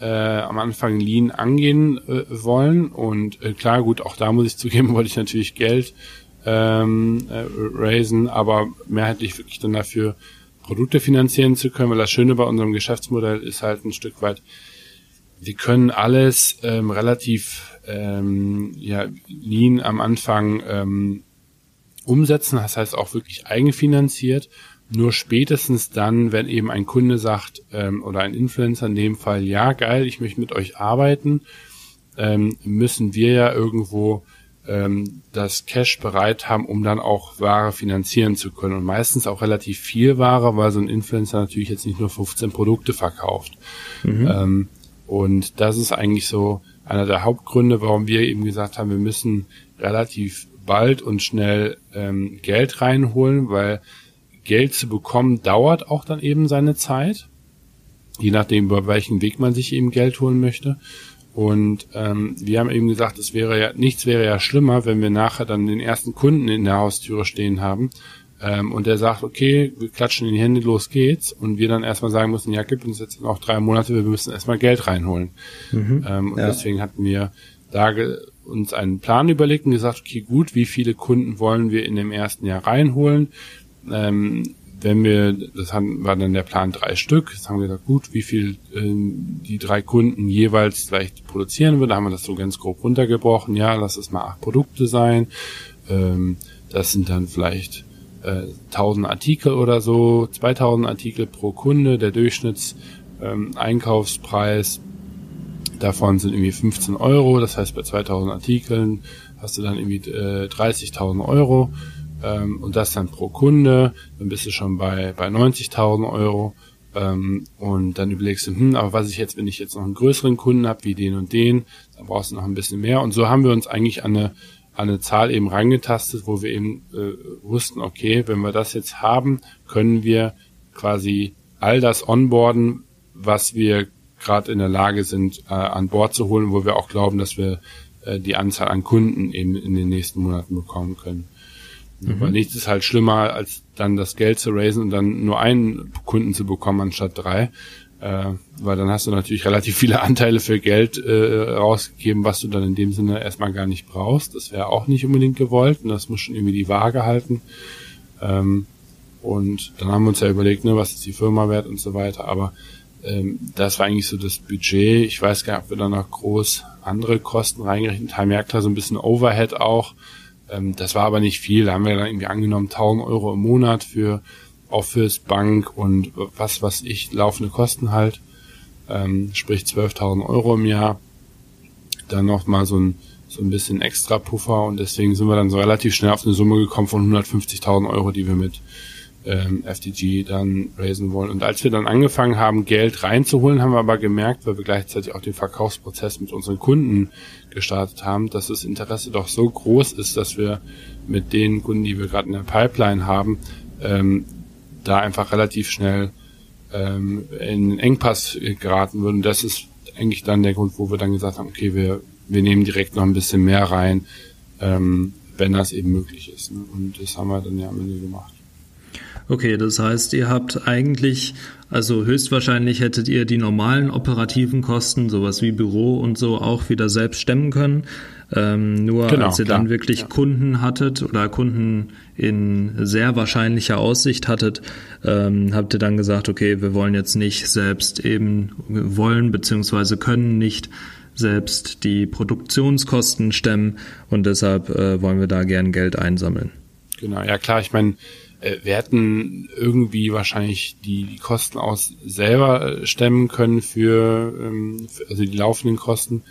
äh, am Anfang Lean angehen äh, wollen und äh, klar, gut, auch da muss ich zugeben, wollte ich natürlich Geld ähm, äh, raisen, aber mehrheitlich wirklich dann dafür Produkte finanzieren zu können, weil das Schöne bei unserem Geschäftsmodell ist halt ein Stück weit, wir können alles ähm, relativ ähm, ja, lean am Anfang ähm, umsetzen, das heißt auch wirklich eigenfinanziert. Nur spätestens dann, wenn eben ein Kunde sagt ähm, oder ein Influencer in dem Fall, ja geil, ich möchte mit euch arbeiten, ähm, müssen wir ja irgendwo ähm, das Cash bereit haben, um dann auch Ware finanzieren zu können. Und meistens auch relativ viel Ware, weil so ein Influencer natürlich jetzt nicht nur 15 Produkte verkauft. Mhm. Ähm, und das ist eigentlich so einer der Hauptgründe, warum wir eben gesagt haben, wir müssen relativ bald und schnell ähm, Geld reinholen, weil Geld zu bekommen dauert auch dann eben seine Zeit, je nachdem, über welchen Weg man sich eben Geld holen möchte. Und ähm, wir haben eben gesagt, es wäre ja nichts wäre ja schlimmer, wenn wir nachher dann den ersten Kunden in der Haustüre stehen haben ähm, und der sagt, okay, wir klatschen in die Hände, los geht's, und wir dann erstmal sagen müssen, ja, gib uns jetzt noch drei Monate, wir müssen erstmal Geld reinholen. Mhm, ähm, und ja. deswegen hatten wir da uns einen Plan überlegt und gesagt, okay, gut, wie viele Kunden wollen wir in dem ersten Jahr reinholen? Ähm, wenn wir, das haben, war dann der Plan drei Stück, jetzt haben wir gesagt, gut, wie viel ähm, die drei Kunden jeweils vielleicht produzieren würden, haben wir das so ganz grob runtergebrochen, ja, lass es mal acht Produkte sein, ähm, das sind dann vielleicht äh, 1000 Artikel oder so, 2000 Artikel pro Kunde, der Durchschnitts ähm, davon sind irgendwie 15 Euro, das heißt bei 2000 Artikeln hast du dann irgendwie äh, 30.000 Euro ähm, und das dann pro Kunde, dann bist du schon bei, bei 90.000 Euro. Ähm, und dann überlegst du, hm, aber was ich jetzt, wenn ich jetzt noch einen größeren Kunden habe, wie den und den, dann brauchst du noch ein bisschen mehr. Und so haben wir uns eigentlich an eine, an eine Zahl eben reingetastet, wo wir eben äh, wussten, okay, wenn wir das jetzt haben, können wir quasi all das onboarden, was wir gerade in der Lage sind, äh, an Bord zu holen, wo wir auch glauben, dass wir äh, die Anzahl an Kunden eben in den nächsten Monaten bekommen können. Mhm. Weil nichts ist halt schlimmer, als dann das Geld zu raisen und dann nur einen Kunden zu bekommen anstatt drei. Äh, weil dann hast du natürlich relativ viele Anteile für Geld äh, rausgegeben, was du dann in dem Sinne erstmal gar nicht brauchst. Das wäre auch nicht unbedingt gewollt und das muss schon irgendwie die Waage halten. Ähm, und dann haben wir uns ja überlegt, ne, was ist die Firma wert und so weiter. Aber ähm, das war eigentlich so das Budget. Ich weiß gar nicht, ob wir da noch groß andere Kosten reingerechnet haben. Ja klar, so ein bisschen Overhead auch. Ähm, das war aber nicht viel. Da haben wir dann irgendwie angenommen 1000 Euro im Monat für Office, Bank und was, was ich, laufende Kosten halt. Ähm, sprich 12.000 Euro im Jahr. Dann noch mal so ein, so ein bisschen extra Puffer und deswegen sind wir dann so relativ schnell auf eine Summe gekommen von 150.000 Euro, die wir mit ähm, FTG dann raisen wollen. Und als wir dann angefangen haben, Geld reinzuholen, haben wir aber gemerkt, weil wir gleichzeitig auch den Verkaufsprozess mit unseren Kunden gestartet haben, dass das Interesse doch so groß ist, dass wir mit den Kunden, die wir gerade in der Pipeline haben, ähm, da einfach relativ schnell ähm, in Engpass geraten würden. Das ist eigentlich dann der Grund, wo wir dann gesagt haben, okay, wir, wir nehmen direkt noch ein bisschen mehr rein, ähm, wenn das eben möglich ist. Ne? Und das haben wir dann ja am Ende gemacht. Okay, das heißt, ihr habt eigentlich, also höchstwahrscheinlich hättet ihr die normalen operativen Kosten, sowas wie Büro und so, auch wieder selbst stemmen können. Ähm, nur genau, als ihr klar. dann wirklich ja. Kunden hattet oder Kunden in sehr wahrscheinlicher Aussicht hattet, ähm, habt ihr dann gesagt, okay, wir wollen jetzt nicht selbst eben wollen beziehungsweise können nicht selbst die Produktionskosten stemmen und deshalb äh, wollen wir da gern Geld einsammeln. Genau, ja klar, ich meine, äh, wir hätten irgendwie wahrscheinlich die, die Kosten aus selber äh, stemmen können für, ähm, für also die laufenden Kosten.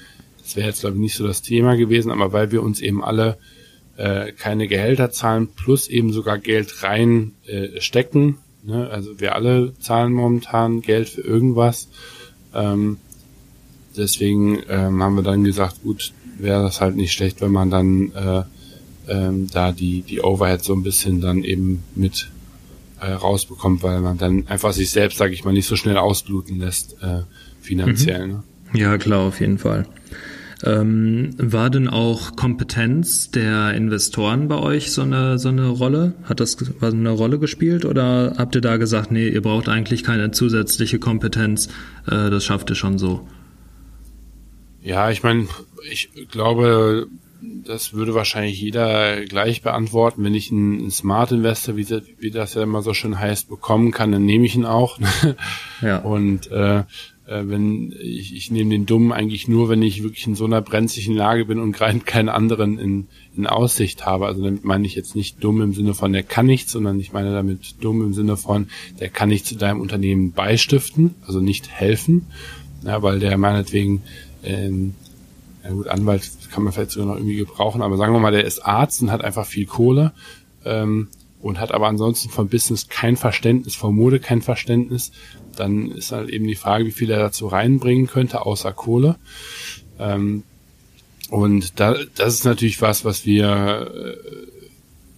Das wäre jetzt glaube ich nicht so das Thema gewesen, aber weil wir uns eben alle äh, keine Gehälter zahlen plus eben sogar Geld rein äh, ne? also wir alle zahlen momentan Geld für irgendwas. Ähm, deswegen ähm, haben wir dann gesagt, gut, wäre das halt nicht schlecht, wenn man dann äh, ähm, da die, die Overhead so ein bisschen dann eben mit äh, rausbekommt, weil man dann einfach sich selbst, sage ich mal, nicht so schnell ausbluten lässt äh, finanziell. Mhm. Ne? Ja, klar, auf jeden Fall. Ähm, war denn auch Kompetenz der Investoren bei euch so eine, so eine Rolle? Hat das eine Rolle gespielt oder habt ihr da gesagt, nee, ihr braucht eigentlich keine zusätzliche Kompetenz, äh, das schafft ihr schon so? Ja, ich meine, ich glaube, das würde wahrscheinlich jeder gleich beantworten. Wenn ich einen, Smart Investor, wie das, ja immer so schön heißt, bekommen kann, dann nehme ich ihn auch. ja. Und äh, äh, wenn ich, ich nehme den Dummen eigentlich nur, wenn ich wirklich in so einer brenzlichen Lage bin und gerade keinen anderen in, in Aussicht habe. Also damit meine ich jetzt nicht dumm im Sinne von, der kann nichts, sondern ich meine damit dumm im Sinne von, der kann nicht zu deinem Unternehmen beistiften, also nicht helfen, ja, weil der meinetwegen ähm, ja gut, Anwalt kann man vielleicht sogar noch irgendwie gebrauchen, aber sagen wir mal, der ist Arzt und hat einfach viel Kohle ähm, und hat aber ansonsten vom Business kein Verständnis, vom Mode kein Verständnis, dann ist halt eben die Frage, wie viel er dazu reinbringen könnte, außer Kohle. Ähm, und da, das ist natürlich was, was wir äh,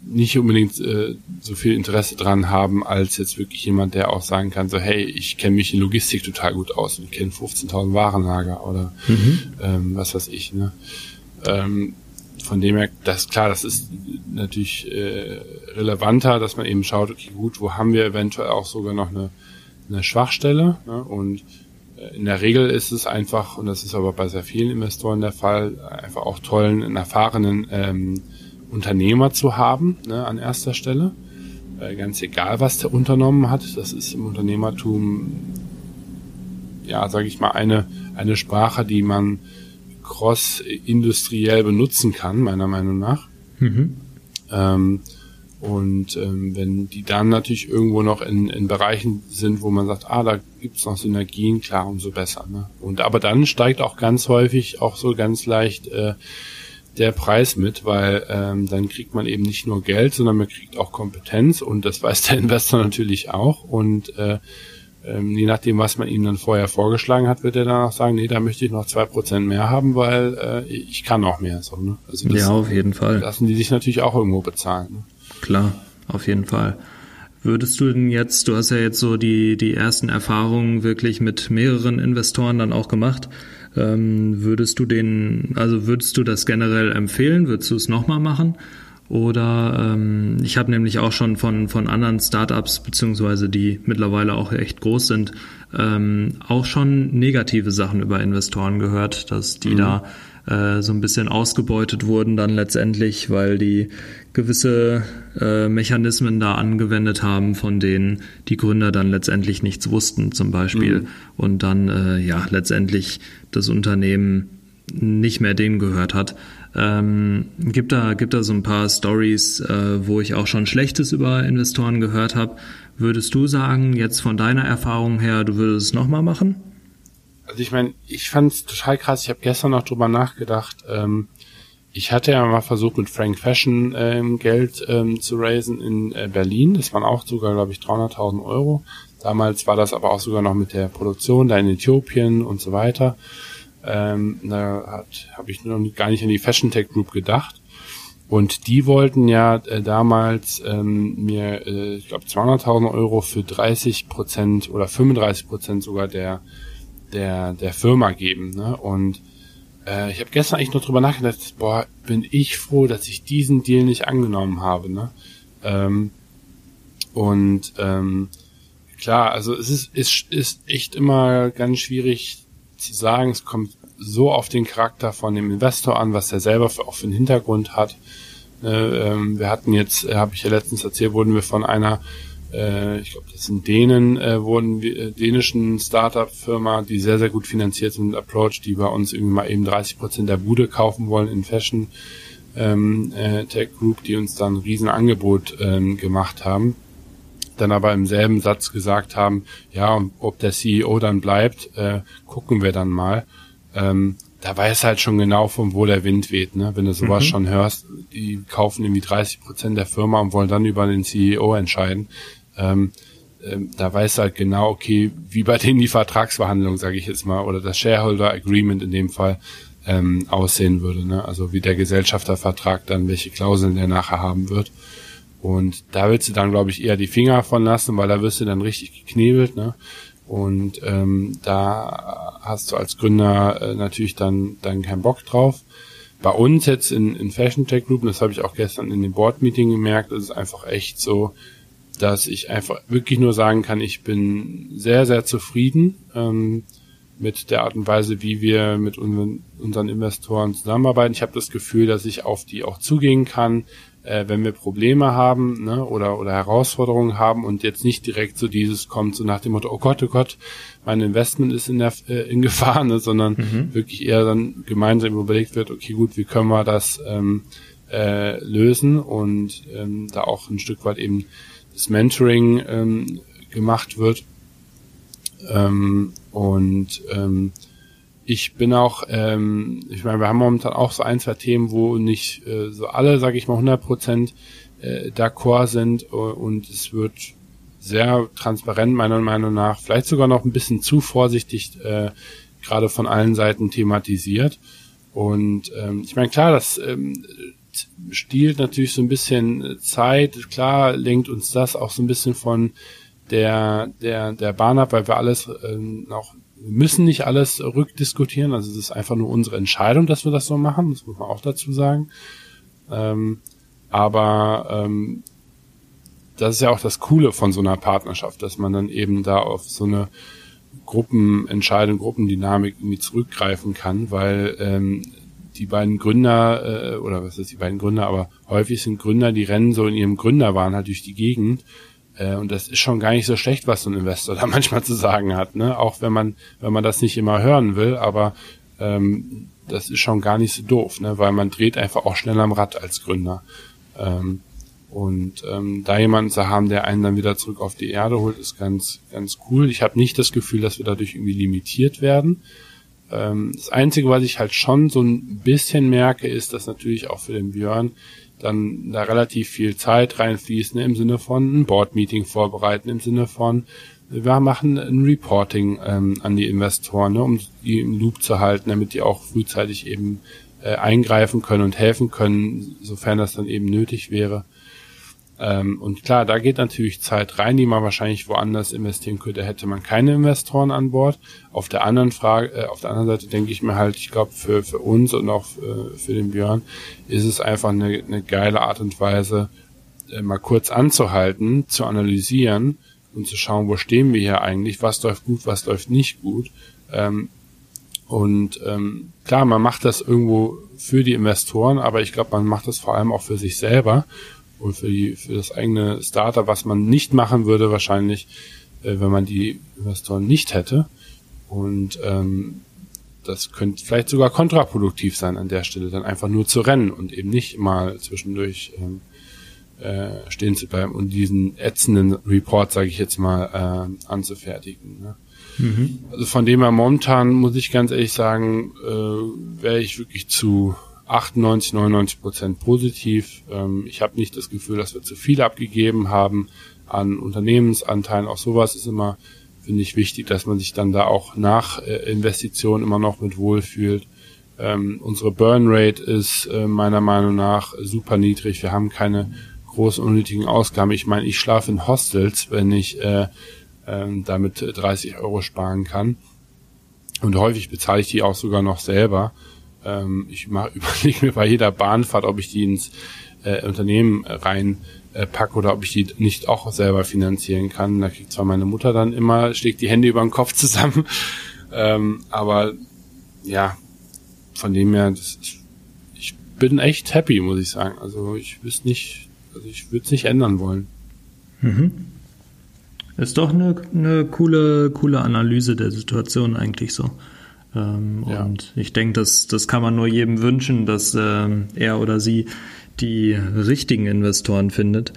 nicht unbedingt äh, so viel Interesse dran haben, als jetzt wirklich jemand, der auch sagen kann, so hey, ich kenne mich in Logistik total gut aus und kenne 15.000 Warenlager oder mhm. ähm, was weiß ich. Ne? Ähm, von dem her, das klar, das ist natürlich äh, relevanter, dass man eben schaut, okay, gut, wo haben wir eventuell auch sogar noch eine, eine Schwachstelle ne? und in der Regel ist es einfach, und das ist aber bei sehr vielen Investoren der Fall, einfach auch tollen, erfahrenen ähm, Unternehmer zu haben ne, an erster Stelle. Äh, ganz egal, was der unternommen hat. Das ist im Unternehmertum, ja, sage ich mal, eine, eine Sprache, die man cross-industriell benutzen kann, meiner Meinung nach. Mhm. Ähm, und ähm, wenn die dann natürlich irgendwo noch in, in Bereichen sind, wo man sagt, ah, da gibt's noch Synergien, klar, umso besser. Ne? Und aber dann steigt auch ganz häufig auch so ganz leicht äh, der Preis mit, weil ähm, dann kriegt man eben nicht nur Geld, sondern man kriegt auch Kompetenz und das weiß der Investor natürlich auch. Und äh, ähm, je nachdem, was man ihm dann vorher vorgeschlagen hat, wird er dann auch sagen, nee, da möchte ich noch zwei Prozent mehr haben, weil äh, ich kann noch mehr. So, ne? also das ja, auf jeden Fall. Lassen die sich natürlich auch irgendwo bezahlen. Ne? Klar, auf jeden Fall. Würdest du denn jetzt, du hast ja jetzt so die, die ersten Erfahrungen wirklich mit mehreren Investoren dann auch gemacht, ähm, würdest du den, also würdest du das generell empfehlen? Würdest du es nochmal machen? Oder ähm, ich habe nämlich auch schon von, von anderen Startups, beziehungsweise die mittlerweile auch echt groß sind, ähm, auch schon negative Sachen über Investoren gehört, dass die mhm. da äh, so ein bisschen ausgebeutet wurden dann letztendlich, weil die gewisse äh, Mechanismen da angewendet haben, von denen die Gründer dann letztendlich nichts wussten zum Beispiel mhm. und dann äh, ja letztendlich das Unternehmen nicht mehr denen gehört hat. Ähm, gibt da gibt da so ein paar Stories, äh, wo ich auch schon Schlechtes über Investoren gehört habe. Würdest du sagen, jetzt von deiner Erfahrung her, du würdest es nochmal machen? Also ich meine, ich fand es total krass. Ich habe gestern noch drüber nachgedacht. Ähm, ich hatte ja mal versucht, mit Frank Fashion ähm, Geld ähm, zu raisen in äh, Berlin. Das waren auch sogar, glaube ich, 300.000 Euro. Damals war das aber auch sogar noch mit der Produktion da in Äthiopien und so weiter. Ähm, da habe ich noch gar nicht an die Fashion Tech Group gedacht. Und die wollten ja äh, damals ähm, mir, äh, ich glaube, 200.000 Euro für 30 Prozent oder 35 Prozent sogar der der, der Firma geben. Ne? Und äh, ich habe gestern eigentlich noch drüber nachgedacht, boah, bin ich froh, dass ich diesen Deal nicht angenommen habe. Ne? Ähm, und ähm, klar, also es ist, ist, ist echt immer ganz schwierig zu sagen, es kommt so auf den Charakter von dem Investor an, was er selber für, auch für einen Hintergrund hat. Äh, ähm, wir hatten jetzt, äh, habe ich ja letztens erzählt, wurden wir von einer äh, ich glaube, das sind Dänen, äh, wurden äh, dänischen Startup-Firma, die sehr, sehr gut finanziert sind, Approach, die bei uns irgendwie mal eben 30 Prozent der Bude kaufen wollen in Fashion ähm, äh, Tech Group, die uns dann ein Riesenangebot ähm, gemacht haben. Dann aber im selben Satz gesagt haben, ja, ob der CEO dann bleibt, äh, gucken wir dann mal. Ähm, da weiß halt schon genau, von wo der Wind weht, ne? Wenn du sowas mhm. schon hörst, die kaufen irgendwie 30 Prozent der Firma und wollen dann über den CEO entscheiden ähm, ähm, da weiß halt genau, okay, wie bei denen die Vertragsverhandlung, sage ich jetzt mal, oder das Shareholder Agreement in dem Fall ähm, aussehen würde. Ne? Also wie der Gesellschaftervertrag dann, welche Klauseln der nachher haben wird. Und da willst du dann, glaube ich, eher die Finger von lassen, weil da wirst du dann richtig geknebelt. Ne? Und ähm, da hast du als Gründer äh, natürlich dann, dann keinen Bock drauf. Bei uns jetzt in, in Fashion Tech Group, das habe ich auch gestern in dem Board Meeting gemerkt, ist es einfach echt so, dass ich einfach wirklich nur sagen kann, ich bin sehr, sehr zufrieden ähm, mit der Art und Weise, wie wir mit unseren, unseren Investoren zusammenarbeiten. Ich habe das Gefühl, dass ich auf die auch zugehen kann, äh, wenn wir Probleme haben ne, oder, oder Herausforderungen haben und jetzt nicht direkt so dieses kommt, so nach dem Motto, oh Gott, oh Gott, mein Investment ist in, der, äh, in Gefahr, ne, sondern mhm. wirklich eher dann gemeinsam überlegt wird, okay, gut, wie können wir das ähm, äh, lösen und ähm, da auch ein Stück weit eben das Mentoring ähm, gemacht wird. Ähm, und ähm, ich bin auch, ähm, ich meine, wir haben momentan auch so ein, zwei Themen, wo nicht äh, so alle, sage ich mal, 100 Prozent äh, d'accord sind und es wird sehr transparent meiner Meinung nach, vielleicht sogar noch ein bisschen zu vorsichtig äh, gerade von allen Seiten thematisiert. Und ähm, ich meine, klar, das ähm, stiehlt natürlich so ein bisschen Zeit. Klar lenkt uns das auch so ein bisschen von der, der, der Bahn ab, weil wir alles ähm, noch wir müssen nicht alles rückdiskutieren. Also es ist einfach nur unsere Entscheidung, dass wir das so machen. Das muss man auch dazu sagen. Ähm, aber ähm, das ist ja auch das Coole von so einer Partnerschaft, dass man dann eben da auf so eine Gruppenentscheidung, Gruppendynamik irgendwie zurückgreifen kann, weil ähm, die beiden Gründer, äh, oder was ist die beiden Gründer, aber häufig sind Gründer, die rennen so in ihrem Gründerwahn halt durch die Gegend. Äh, und das ist schon gar nicht so schlecht, was so ein Investor da manchmal zu sagen hat, ne? Auch wenn man, wenn man das nicht immer hören will, aber ähm, das ist schon gar nicht so doof, ne? Weil man dreht einfach auch schnell am Rad als Gründer. Ähm, und ähm, da jemanden zu haben, der einen dann wieder zurück auf die Erde holt, ist ganz, ganz cool. Ich habe nicht das Gefühl, dass wir dadurch irgendwie limitiert werden. Ähm, das Einzige, was ich halt schon so ein bisschen merke, ist, dass natürlich auch für den Björn dann da relativ viel Zeit reinfließt, ne, im Sinne von ein Board-Meeting vorbereiten, im Sinne von wir machen ein Reporting ähm, an die Investoren, ne, um die im Loop zu halten, damit die auch frühzeitig eben äh, eingreifen können und helfen können, sofern das dann eben nötig wäre. Ähm, und klar, da geht natürlich Zeit rein, die man wahrscheinlich woanders investieren könnte, hätte man keine Investoren an Bord. Auf der anderen Frage, äh, auf der anderen Seite denke ich mir halt, ich glaube, für, für uns und auch für, für den Björn ist es einfach eine, eine geile Art und Weise, äh, mal kurz anzuhalten, zu analysieren und zu schauen, wo stehen wir hier eigentlich, was läuft gut, was läuft nicht gut. Ähm, und ähm, klar, man macht das irgendwo für die Investoren, aber ich glaube, man macht das vor allem auch für sich selber und für, die, für das eigene Startup, was man nicht machen würde wahrscheinlich, äh, wenn man die Investoren nicht hätte. Und ähm, das könnte vielleicht sogar kontraproduktiv sein an der Stelle, dann einfach nur zu rennen und eben nicht mal zwischendurch ähm, äh, stehen zu bleiben und diesen ätzenden Report, sage ich jetzt mal, äh, anzufertigen. Ne? Mhm. Also von dem her momentan muss ich ganz ehrlich sagen, äh, wäre ich wirklich zu 98, 99 Prozent positiv. Ähm, ich habe nicht das Gefühl, dass wir zu viel abgegeben haben an Unternehmensanteilen. Auch sowas ist immer, finde ich, wichtig, dass man sich dann da auch nach äh, Investitionen immer noch mit wohlfühlt. Ähm, unsere Burn Rate ist äh, meiner Meinung nach super niedrig. Wir haben keine großen unnötigen Ausgaben. Ich meine, ich schlafe in Hostels, wenn ich äh, äh, damit 30 Euro sparen kann. Und häufig bezahle ich die auch sogar noch selber. Ähm, ich überlege mir bei jeder Bahnfahrt, ob ich die ins äh, Unternehmen rein äh, oder ob ich die nicht auch selber finanzieren kann. Da kriegt zwar meine Mutter dann immer, schlägt die Hände über den Kopf zusammen. Ähm, aber ja, von dem her, das ist, ich bin echt happy, muss ich sagen. Also ich wüsste nicht, also ich würde es nicht ändern wollen. Mhm. Ist doch eine, eine coole, coole Analyse der Situation eigentlich so. Ähm, ja. Und ich denke, das, das kann man nur jedem wünschen, dass ähm, er oder sie die richtigen Investoren findet.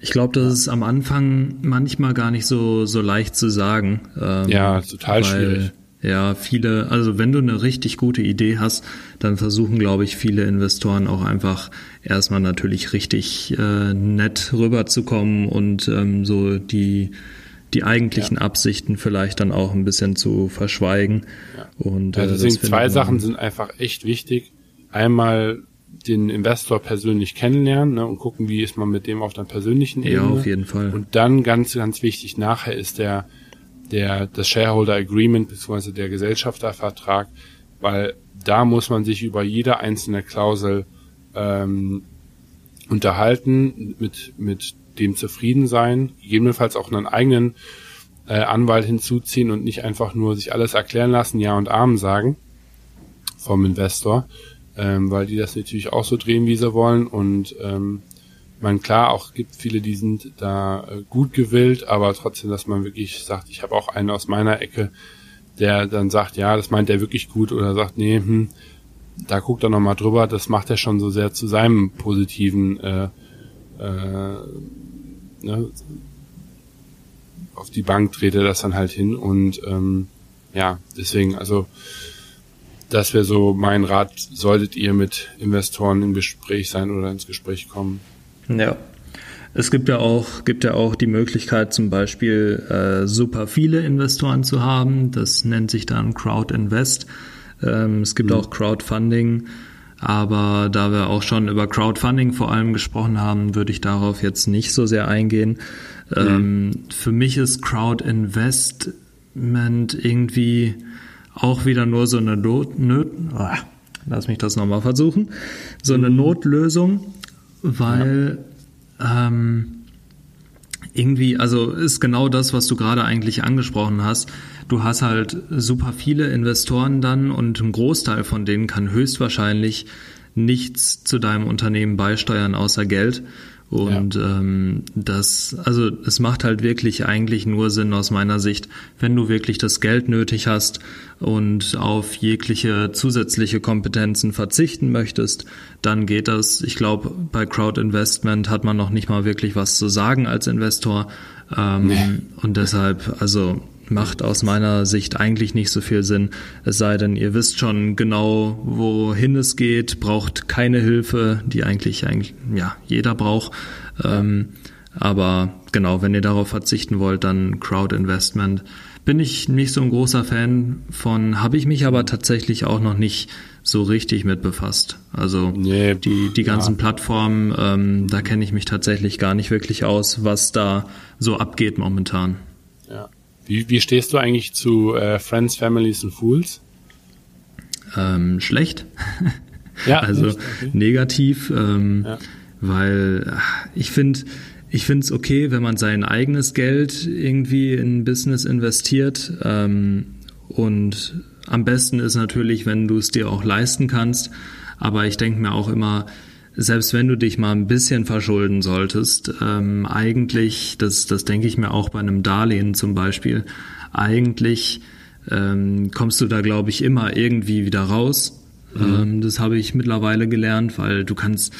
Ich glaube, das ist am Anfang manchmal gar nicht so, so leicht zu sagen. Ähm, ja, total weil, schwierig. Ja, viele, also wenn du eine richtig gute Idee hast, dann versuchen, glaube ich, viele Investoren auch einfach erstmal natürlich richtig äh, nett rüberzukommen und ähm, so die die eigentlichen ja. Absichten vielleicht dann auch ein bisschen zu verschweigen. Ja. Und, äh, also deswegen zwei Sachen sind einfach echt wichtig. Einmal den Investor persönlich kennenlernen ne, und gucken, wie ist man mit dem auf der persönlichen Ebene. Ja, auf jeden Fall. Und dann ganz, ganz wichtig, nachher ist der, der, das Shareholder Agreement bzw. der Gesellschaftervertrag, weil da muss man sich über jede einzelne Klausel ähm, unterhalten, mit, mit dem zufrieden sein, gegebenenfalls auch einen eigenen äh, Anwalt hinzuziehen und nicht einfach nur sich alles erklären lassen, Ja und Amen sagen vom Investor, ähm, weil die das natürlich auch so drehen, wie sie wollen. Und ähm, man klar auch gibt viele, die sind da äh, gut gewillt, aber trotzdem, dass man wirklich sagt, ich habe auch einen aus meiner Ecke, der dann sagt, ja, das meint er wirklich gut oder sagt, nee, hm, da guckt er nochmal drüber, das macht er schon so sehr zu seinem positiven äh, äh, ne, auf die Bank dreht er das dann halt hin und ähm, ja, deswegen, also das wäre so mein Rat, solltet ihr mit Investoren im Gespräch sein oder ins Gespräch kommen. Ja. Es gibt ja auch, gibt ja auch die Möglichkeit, zum Beispiel äh, super viele Investoren zu haben. Das nennt sich dann Crowd Invest. Ähm, es gibt mhm. auch Crowdfunding. Aber da wir auch schon über Crowdfunding vor allem gesprochen haben, würde ich darauf jetzt nicht so sehr eingehen. Mhm. Ähm, für mich ist Crowd Investment irgendwie auch wieder nur so eine Not, Not oh, lass mich das nochmal versuchen, so eine mhm. Notlösung, weil ja. ähm, irgendwie, also ist genau das, was du gerade eigentlich angesprochen hast. Du hast halt super viele Investoren dann und ein Großteil von denen kann höchstwahrscheinlich nichts zu deinem Unternehmen beisteuern außer Geld. Und ja. ähm, das, also es macht halt wirklich eigentlich nur Sinn aus meiner Sicht, wenn du wirklich das Geld nötig hast und auf jegliche zusätzliche Kompetenzen verzichten möchtest, dann geht das. Ich glaube, bei Crowd Investment hat man noch nicht mal wirklich was zu sagen als Investor. Ähm, nee. Und deshalb, also macht aus meiner Sicht eigentlich nicht so viel Sinn. Es sei denn, ihr wisst schon genau, wohin es geht, braucht keine Hilfe, die eigentlich, eigentlich ja, jeder braucht. Ähm, aber genau, wenn ihr darauf verzichten wollt, dann Crowd Investment. Bin ich nicht so ein großer Fan von, habe ich mich aber tatsächlich auch noch nicht so richtig mit befasst. Also nee, die, die ganzen ja. Plattformen, ähm, da kenne ich mich tatsächlich gar nicht wirklich aus, was da so abgeht momentan. Ja. Wie, wie stehst du eigentlich zu äh, Friends, Families und Fools? Ähm, schlecht. Ja, also okay. negativ, ähm, ja. weil ich finde, ich finde es okay, wenn man sein eigenes Geld irgendwie in Business investiert. Ähm, und am besten ist natürlich, wenn du es dir auch leisten kannst. Aber ich denke mir auch immer, selbst wenn du dich mal ein bisschen verschulden solltest, ähm, eigentlich, das, das denke ich mir auch bei einem Darlehen zum Beispiel, eigentlich ähm, kommst du da, glaube ich, immer irgendwie wieder raus. Mhm. Ähm, das habe ich mittlerweile gelernt, weil du kannst,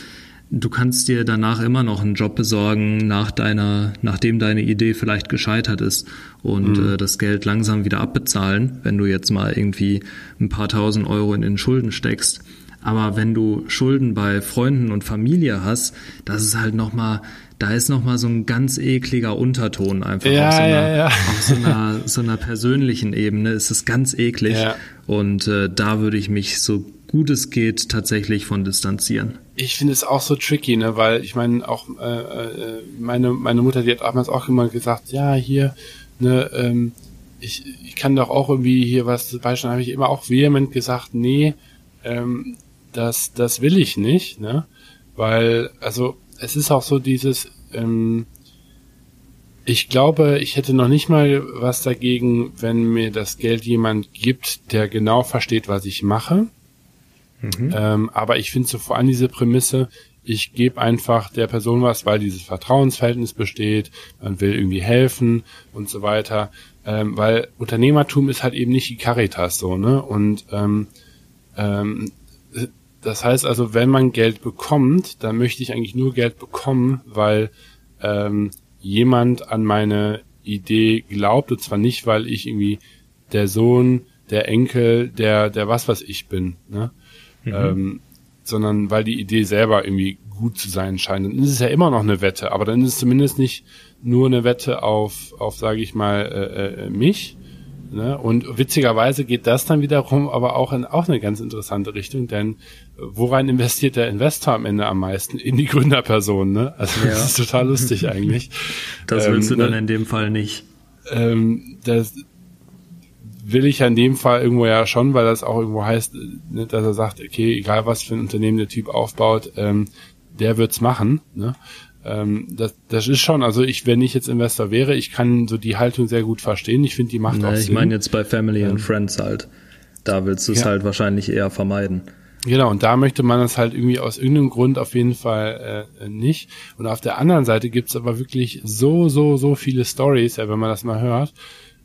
du kannst dir danach immer noch einen Job besorgen, nach deiner, nachdem deine Idee vielleicht gescheitert ist und mhm. äh, das Geld langsam wieder abbezahlen, wenn du jetzt mal irgendwie ein paar tausend Euro in den Schulden steckst. Aber wenn du Schulden bei Freunden und Familie hast, das ist halt nochmal, da ist nochmal so ein ganz ekliger Unterton einfach ja, auf, so einer, ja, ja. auf so einer, so einer persönlichen Ebene ist es ganz eklig. Ja. Und äh, da würde ich mich so gut es geht tatsächlich von distanzieren. Ich finde es auch so tricky, ne, weil ich meine auch äh, äh, meine meine Mutter, die hat damals auch immer gesagt, ja hier, ne, ähm, ich, ich kann doch auch irgendwie hier was beisteuern, habe ich immer auch vehement gesagt, nee, ähm, das, das will ich nicht, ne? Weil, also, es ist auch so dieses, ähm, ich glaube, ich hätte noch nicht mal was dagegen, wenn mir das Geld jemand gibt, der genau versteht, was ich mache. Mhm. Ähm, aber ich finde so vor allem diese Prämisse, ich gebe einfach der Person was, weil dieses Vertrauensverhältnis besteht, man will irgendwie helfen und so weiter. Ähm, weil Unternehmertum ist halt eben nicht die Caritas so, ne? Und ähm, ähm, das heißt also, wenn man Geld bekommt, dann möchte ich eigentlich nur Geld bekommen, weil ähm, jemand an meine Idee glaubt und zwar nicht, weil ich irgendwie der Sohn, der Enkel, der der was was ich bin, ne? Mhm. Ähm, sondern weil die Idee selber irgendwie gut zu sein scheint. Dann ist es ja immer noch eine Wette, aber dann ist es zumindest nicht nur eine Wette auf auf sage ich mal äh, äh, mich, Ne? Und witzigerweise geht das dann wiederum aber auch in auch eine ganz interessante Richtung, denn äh, worein investiert der Investor am Ende am meisten? In die Gründerperson, ne? Also ja. das ist total lustig eigentlich. Das willst ähm, du dann ne? in dem Fall nicht. Ähm, das will ich ja in dem Fall irgendwo ja schon, weil das auch irgendwo heißt, ne, dass er sagt, okay, egal was für ein Unternehmen der Typ aufbaut, ähm, der wird's machen. Ne? Ähm, das, das ist schon, also ich, wenn ich jetzt Investor wäre, ich kann so die Haltung sehr gut verstehen. Ich finde, die macht nee, auch ich Sinn. Ich meine jetzt bei Family ähm, and Friends halt. Da willst du es ja. halt wahrscheinlich eher vermeiden. Genau, und da möchte man es halt irgendwie aus irgendeinem Grund auf jeden Fall äh, nicht. Und auf der anderen Seite gibt's aber wirklich so, so, so viele Stories, ja, wenn man das mal hört,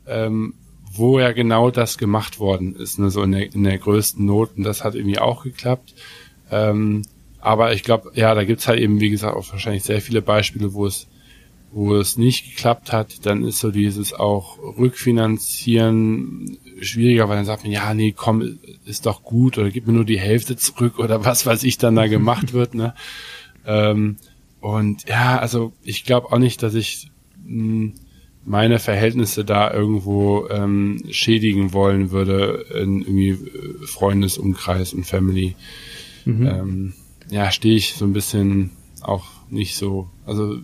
ähm, wo ja genau das gemacht worden ist, ne, so in der, in der größten Not. Und das hat irgendwie auch geklappt. Ähm, aber ich glaube, ja, da gibt's halt eben, wie gesagt, auch wahrscheinlich sehr viele Beispiele, wo es, wo es nicht geklappt hat. Dann ist so dieses auch Rückfinanzieren schwieriger, weil dann sagt man, ja, nee, komm, ist doch gut oder gib mir nur die Hälfte zurück oder was weiß ich dann da gemacht wird, ne? Ähm, und ja, also ich glaube auch nicht, dass ich mh, hm, meine Verhältnisse da irgendwo ähm, schädigen wollen würde in irgendwie äh, Freundesumkreis und Family. Mhm. Ähm, ja, stehe ich so ein bisschen auch nicht so. Also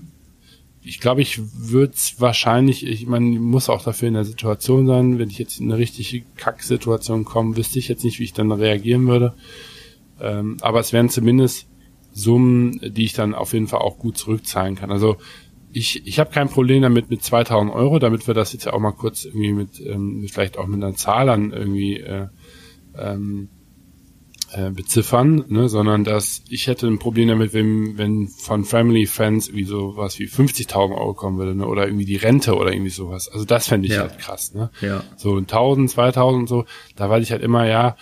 ich glaube, ich würde es wahrscheinlich, ich meine, muss auch dafür in der Situation sein. Wenn ich jetzt in eine richtige Kacksituation komme, wüsste ich jetzt nicht, wie ich dann reagieren würde. Ähm, aber es wären zumindest Summen, die ich dann auf jeden Fall auch gut zurückzahlen kann. Also ich, ich habe kein Problem damit mit 2000 Euro, damit wir das jetzt ja auch mal kurz irgendwie mit, ähm, vielleicht auch mit einer Zahl dann irgendwie äh, ähm, äh, beziffern, ne, sondern dass ich hätte ein Problem damit, wenn, wenn von Family Friends irgendwie sowas wie 50.000 Euro kommen würde, ne, oder irgendwie die Rente oder irgendwie sowas. Also das fände ich ja. halt krass, ne. Ja. So 1000, 2000 und so, da weiß ich halt immer, ja,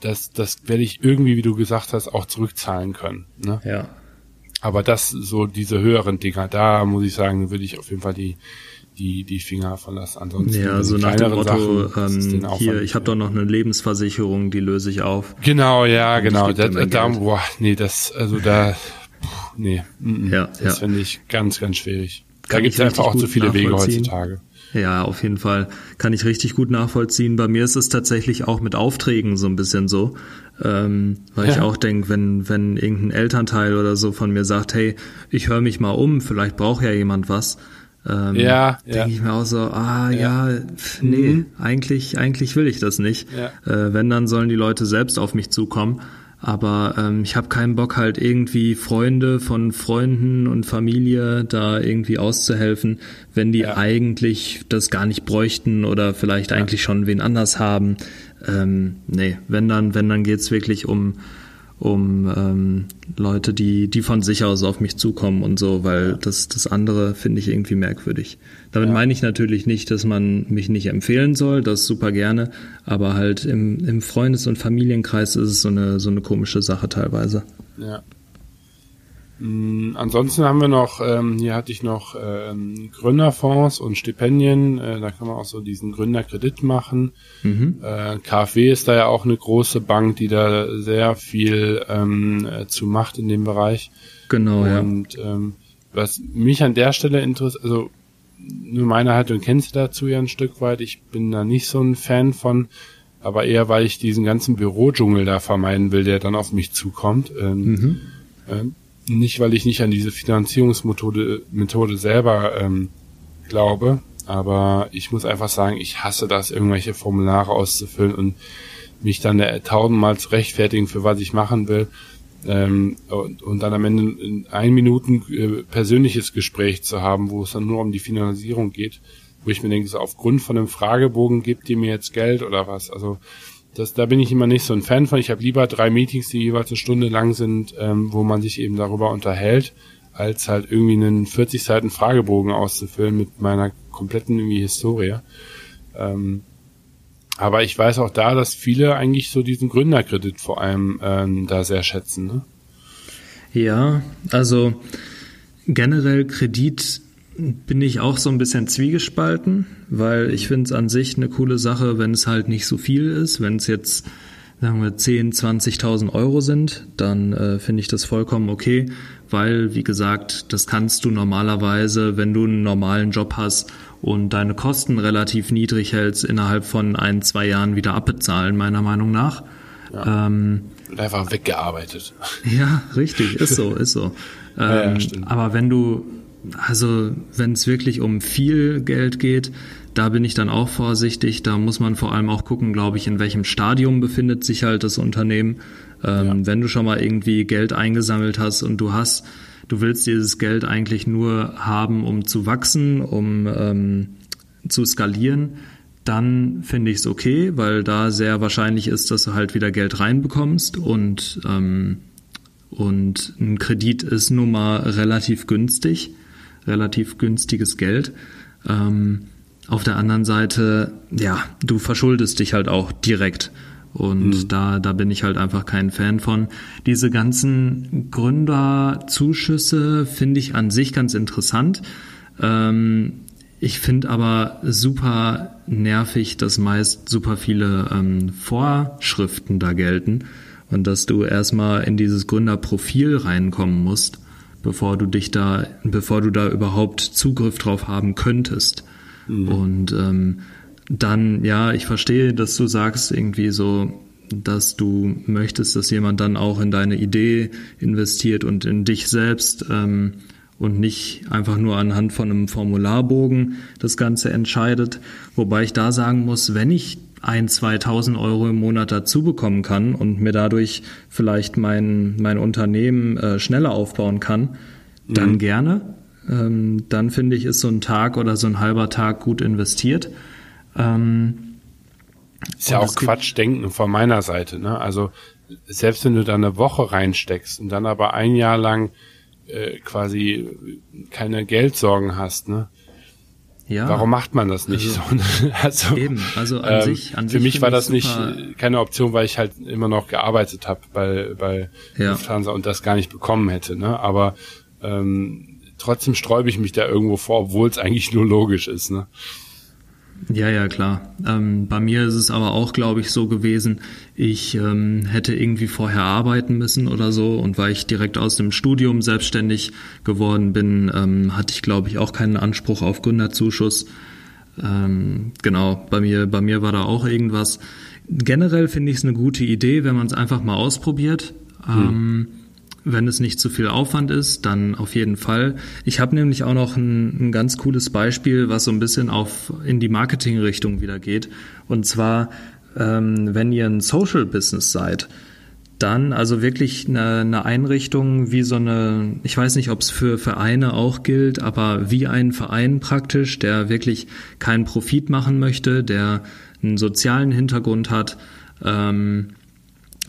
das, das werde ich irgendwie, wie du gesagt hast, auch zurückzahlen können, ne. Ja. Aber das, so diese höheren Dinger, da muss ich sagen, würde ich auf jeden Fall die, die, die Finger verlassen. Ansonsten ja, so nach dem Motto, Sachen, ähm, hier, ich habe doch noch eine Lebensversicherung, die löse ich auf. Genau, ja, genau. Da, da, boah, nee, das, also da, nee, mm, ja, das ja. finde ich ganz, ganz schwierig. Kann da gibt es einfach auch zu viele Wege heutzutage. Ja, auf jeden Fall. Kann ich richtig gut nachvollziehen. Bei mir ist es tatsächlich auch mit Aufträgen so ein bisschen so. Ähm, weil ja. ich auch denke, wenn, wenn irgendein Elternteil oder so von mir sagt, hey, ich höre mich mal um, vielleicht braucht ja jemand was. Ähm, ja, denke ja. ich mir auch so, ah ja, ja nee, mhm. eigentlich, eigentlich will ich das nicht. Ja. Äh, wenn, dann sollen die Leute selbst auf mich zukommen. Aber ähm, ich habe keinen Bock halt irgendwie Freunde von Freunden und Familie da irgendwie auszuhelfen, wenn die ja. eigentlich das gar nicht bräuchten oder vielleicht ja. eigentlich schon wen anders haben. Ähm, nee, wenn dann, wenn dann geht's wirklich um um ähm, Leute, die, die von sich aus auf mich zukommen und so, weil das, das andere finde ich irgendwie merkwürdig. Damit ja. meine ich natürlich nicht, dass man mich nicht empfehlen soll, das super gerne, aber halt im, im Freundes- und Familienkreis ist es so eine, so eine komische Sache teilweise. Ja. Mm, ansonsten haben wir noch, ähm, hier hatte ich noch ähm, Gründerfonds und Stipendien, äh, da kann man auch so diesen Gründerkredit machen. Mhm. Äh, KfW ist da ja auch eine große Bank, die da sehr viel ähm, äh, zu macht in dem Bereich. Genau, und, ja. Und ähm, was mich an der Stelle interessiert, also nur meine Haltung kennst du dazu ja ein Stück weit, ich bin da nicht so ein Fan von, aber eher weil ich diesen ganzen Bürodschungel da vermeiden will, der dann auf mich zukommt. Ähm, mhm. ähm, nicht, weil ich nicht an diese Finanzierungsmethode Methode selber ähm, glaube, aber ich muss einfach sagen, ich hasse das, irgendwelche Formulare auszufüllen und mich dann tausendmal zu rechtfertigen, für was ich machen will. Ähm, und, und dann am Ende in ein Minuten äh, persönliches Gespräch zu haben, wo es dann nur um die Finanzierung geht, wo ich mir denke, so aufgrund von einem Fragebogen gibt ihr mir jetzt Geld oder was. Also das, da bin ich immer nicht so ein Fan von. Ich habe lieber drei Meetings, die jeweils eine Stunde lang sind, ähm, wo man sich eben darüber unterhält, als halt irgendwie einen 40 Seiten Fragebogen auszufüllen mit meiner kompletten irgendwie Historie. Ähm, aber ich weiß auch da, dass viele eigentlich so diesen Gründerkredit vor allem ähm, da sehr schätzen. Ne? Ja, also generell Kredit bin ich auch so ein bisschen zwiegespalten, weil ich finde es an sich eine coole Sache, wenn es halt nicht so viel ist. Wenn es jetzt, sagen wir, 10, 20.000 Euro sind, dann äh, finde ich das vollkommen okay, weil, wie gesagt, das kannst du normalerweise, wenn du einen normalen Job hast und deine Kosten relativ niedrig hältst, innerhalb von ein, zwei Jahren wieder abbezahlen, meiner Meinung nach. Ja. Ähm, und einfach weggearbeitet. Ja, richtig, ist so, ist so. Ähm, ja, aber wenn du also wenn es wirklich um viel Geld geht, da bin ich dann auch vorsichtig. Da muss man vor allem auch gucken, glaube ich, in welchem Stadium befindet sich halt das Unternehmen. Ähm, ja. Wenn du schon mal irgendwie Geld eingesammelt hast und du hast, du willst dieses Geld eigentlich nur haben, um zu wachsen, um ähm, zu skalieren, dann finde ich es okay, weil da sehr wahrscheinlich ist, dass du halt wieder Geld reinbekommst und ähm, und ein Kredit ist nun mal relativ günstig relativ günstiges Geld. Ähm, auf der anderen Seite, ja, du verschuldest dich halt auch direkt. Und mhm. da, da bin ich halt einfach kein Fan von. Diese ganzen Gründerzuschüsse finde ich an sich ganz interessant. Ähm, ich finde aber super nervig, dass meist super viele ähm, Vorschriften da gelten und dass du erstmal in dieses Gründerprofil reinkommen musst bevor du dich da, bevor du da überhaupt Zugriff drauf haben könntest. Mhm. Und ähm, dann, ja, ich verstehe, dass du sagst irgendwie so, dass du möchtest, dass jemand dann auch in deine Idee investiert und in dich selbst ähm, und nicht einfach nur anhand von einem Formularbogen das Ganze entscheidet. Wobei ich da sagen muss, wenn ich ein, 2000 Euro im Monat dazu bekommen kann und mir dadurch vielleicht mein, mein Unternehmen äh, schneller aufbauen kann, dann mhm. gerne. ähm, dann finde ich, ist so ein Tag oder so ein halber Tag gut investiert. Ähm, ist ja auch Quatschdenken von meiner Seite. Ne? Also selbst wenn du da eine Woche reinsteckst und dann aber ein Jahr lang äh, quasi keine Geldsorgen hast, ne? Ja. Warum macht man das nicht also, so? also, eben, also an ähm, sich. An für sich mich war das nicht keine Option, weil ich halt immer noch gearbeitet habe bei, bei ja. Lufthansa und das gar nicht bekommen hätte. Ne? Aber ähm, trotzdem sträube ich mich da irgendwo vor, obwohl es eigentlich nur logisch ist. Ne? Ja, ja, klar. Ähm, bei mir ist es aber auch, glaube ich, so gewesen, ich ähm, hätte irgendwie vorher arbeiten müssen oder so und weil ich direkt aus dem Studium selbstständig geworden bin, ähm, hatte ich, glaube ich, auch keinen Anspruch auf Gründerzuschuss. Ähm, genau, bei mir, bei mir war da auch irgendwas. Generell finde ich es eine gute Idee, wenn man es einfach mal ausprobiert. Hm. Wenn es nicht zu viel Aufwand ist, dann auf jeden Fall. Ich habe nämlich auch noch ein, ein, ganz cooles Beispiel, was so ein bisschen auf in die Marketing-Richtung wieder geht. Und zwar, ähm, wenn ihr ein Social Business seid, dann also wirklich eine, eine Einrichtung wie so eine, ich weiß nicht, ob es für Vereine auch gilt, aber wie ein Verein praktisch, der wirklich keinen Profit machen möchte, der einen sozialen Hintergrund hat. Ähm,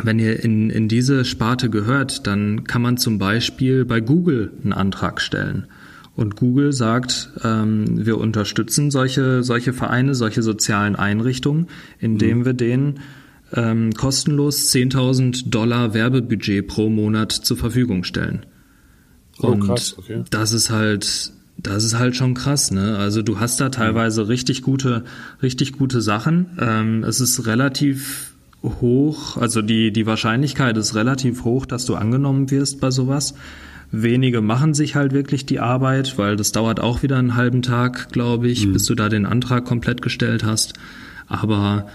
wenn ihr in, in diese Sparte gehört, dann kann man zum Beispiel bei Google einen Antrag stellen. Und Google sagt, ähm, wir unterstützen solche, solche Vereine, solche sozialen Einrichtungen, indem mhm. wir denen ähm, kostenlos 10.000 Dollar Werbebudget pro Monat zur Verfügung stellen. Oh, Und krass, okay. das ist halt, das ist halt schon krass, ne? Also du hast da teilweise richtig gute, richtig gute Sachen. Ähm, es ist relativ hoch, also die, die Wahrscheinlichkeit ist relativ hoch, dass du angenommen wirst bei sowas. Wenige machen sich halt wirklich die Arbeit, weil das dauert auch wieder einen halben Tag, glaube ich, mhm. bis du da den Antrag komplett gestellt hast. Aber